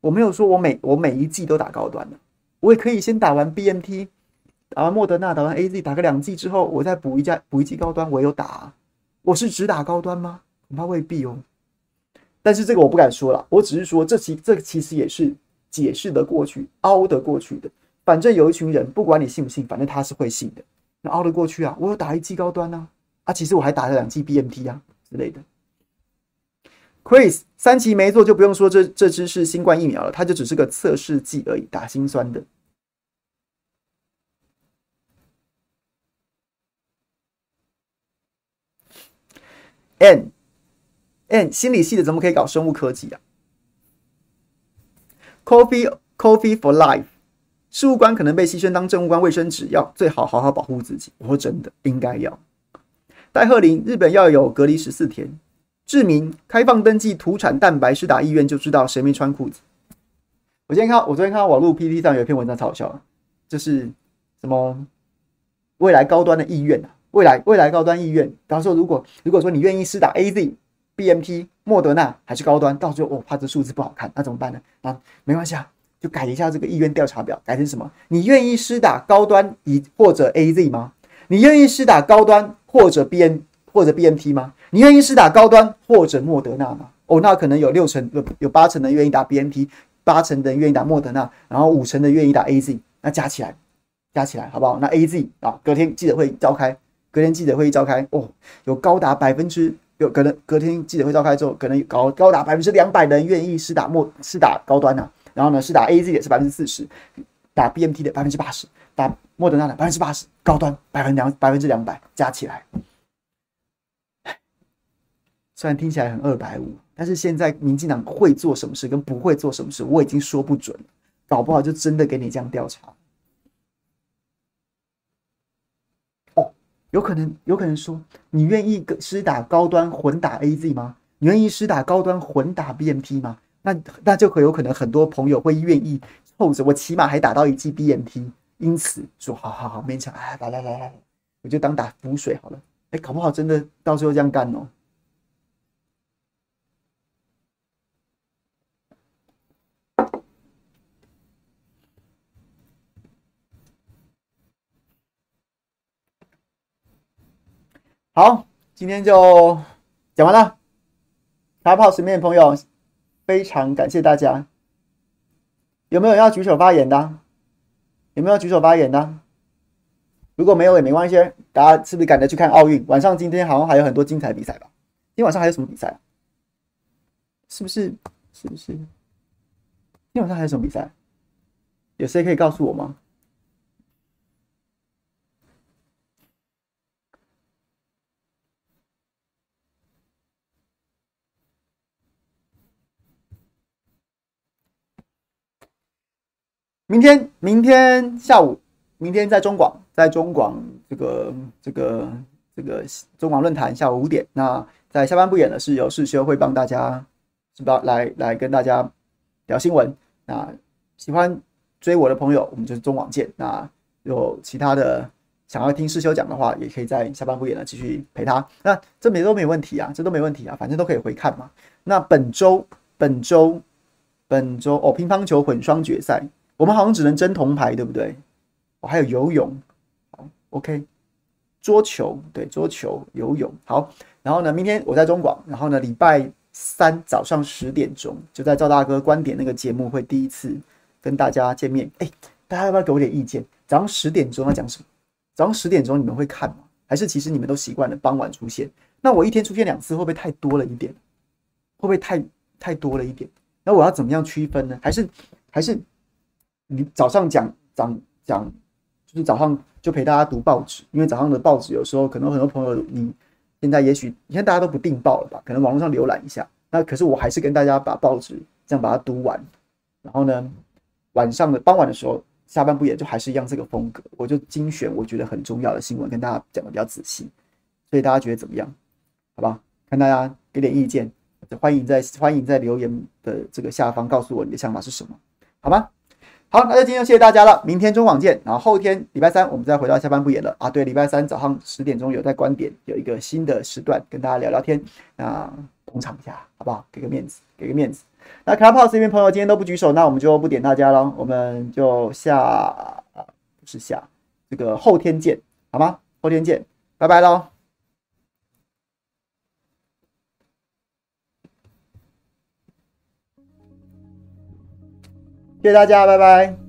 我没有说我每我每一季都打高端的、啊，我也可以先打完 B N T，打完莫德纳，打完 A Z，打个两季之后，我再补一家补一剂高端，我有打、我是只打高端吗？恐怕未必哦。但是这个我不敢说了，我只是说这其这其实也是解释得过去、凹得过去的。反正有一群人，不管你信不信，反正他是会信的，那凹得过去啊。我有打一剂高端啊，啊，其实我还打了两剂 BMT 啊之类的。Chris 三期没做就不用说这这只是新冠疫苗了，它就只是个测试剂而已，打心酸的。N。哎，心理系的怎么可以搞生物科技啊？Coffee Coffee for Life，事务官可能被牺牲当政务官卫生纸，要最好好好保护自己。我说真的，应该要。戴鹤林，日本要有隔离十四天。志明，开放登记土产蛋白，施打意愿就知道谁没穿裤子。我今天看，我昨天看到网络 PTT 上有一篇文章超好笑，就是什么未来高端的意愿啊，未来未来高端意愿。他说，如果如果说你愿意施打 AZ。BMT、莫德纳还是高端，到时候我、哦、怕这数字不好看，那怎么办呢？啊没关系啊，就改一下这个意愿调查表，改成什么？你愿意施打高端以或者 AZ 吗？你愿意施打高端或者 BN 或者 BNT 吗？你愿意施打高端或者莫德纳吗？哦，那可能有六成有有八成的愿意打 BMT，八成的愿意打莫德纳，然后五成的愿意打 AZ，那加起来加起来好不好？那 AZ 啊，隔天记者会召开，隔天记者会议召开哦，有高达百分之。有可能隔天记者会召开之后，可能高高达百分之两百人愿意施打莫施打高端呐、啊，然后呢，施打 AZ 也是百分之四十，打 B M T 的百分之八十，打莫德纳的百分之八十，高端百分两百分之两百加起来，虽然听起来很二百五，但是现在民进党会做什么事跟不会做什么事，我已经说不准，搞不好就真的给你这样调查。有可能，有可能说，你愿意施打高端混打 AZ 吗？你愿意施打高端混打 BNT 吗？那那就可有可能很多朋友会愿意凑着，我起码还打到一剂 BNT，因此说好好好勉强，哎，来来来来，我就当打浮水好了。哎，搞不好真的到时候这样干哦。好，今天就讲完了。卡炮身边的朋友，非常感谢大家。有没有要举手发言的？有没有举手发言的？如果没有也没关系。大家是不是赶着去看奥运？晚上今天好像还有很多精彩比赛吧？今天晚上还有什么比赛？是不是？是不是？今天晚上还有什么比赛？有谁可以告诉我吗？明天，明天下午，明天在中广，在中广这个这个这个中广论坛下午五点。那在下班不演的是有世修会帮大家是吧？来来跟大家聊新闻。那喜欢追我的朋友，我们就是中广见。那有其他的想要听世修讲的话，也可以在下班不演的继续陪他。那这没都没问题啊，这都没问题啊，反正都可以回看嘛。那本周本周本周哦，乒乓球混双决赛，我们好像只能争铜牌，对不对？哦，还有游泳，好，OK，桌球，对，桌球、游泳，好。然后呢，明天我在中广，然后呢，礼拜三早上十点钟就在赵大哥观点那个节目会第一次跟大家见面。哎，大家要不要给我点意见？早上十点钟要讲什么？早上十点钟你们会看吗？还是其实你们都习惯了傍晚出现？那我一天出现两次会不会太多了一点？会不会太太多了一点？那我要怎么样区分呢？还是还是你早上讲讲讲，就是早上就陪大家读报纸，因为早上的报纸有时候可能很多朋友你。现在也许你看大家都不订报了吧？可能网络上浏览一下。那可是我还是跟大家把报纸这样把它读完。然后呢，晚上的傍晚的时候，下半部也就还是一样这个风格。我就精选我觉得很重要的新闻跟大家讲的比较仔细。所以大家觉得怎么样？好吧，看大家给点意见，欢迎在欢迎在留言的这个下方告诉我你的想法是什么？好吗？好，那就今天谢谢大家了。明天中广见，然后后天礼拜三我们再回到下半部演了啊。对，礼拜三早上十点钟有在观点有一个新的时段跟大家聊聊天，那捧场一下好不好？给个面子，给个面子。那 Clubhouse 这边朋友今天都不举手，那我们就不点大家了，我们就下不是下这个后天见好吗？后天见，拜拜喽。谢谢大家，拜拜。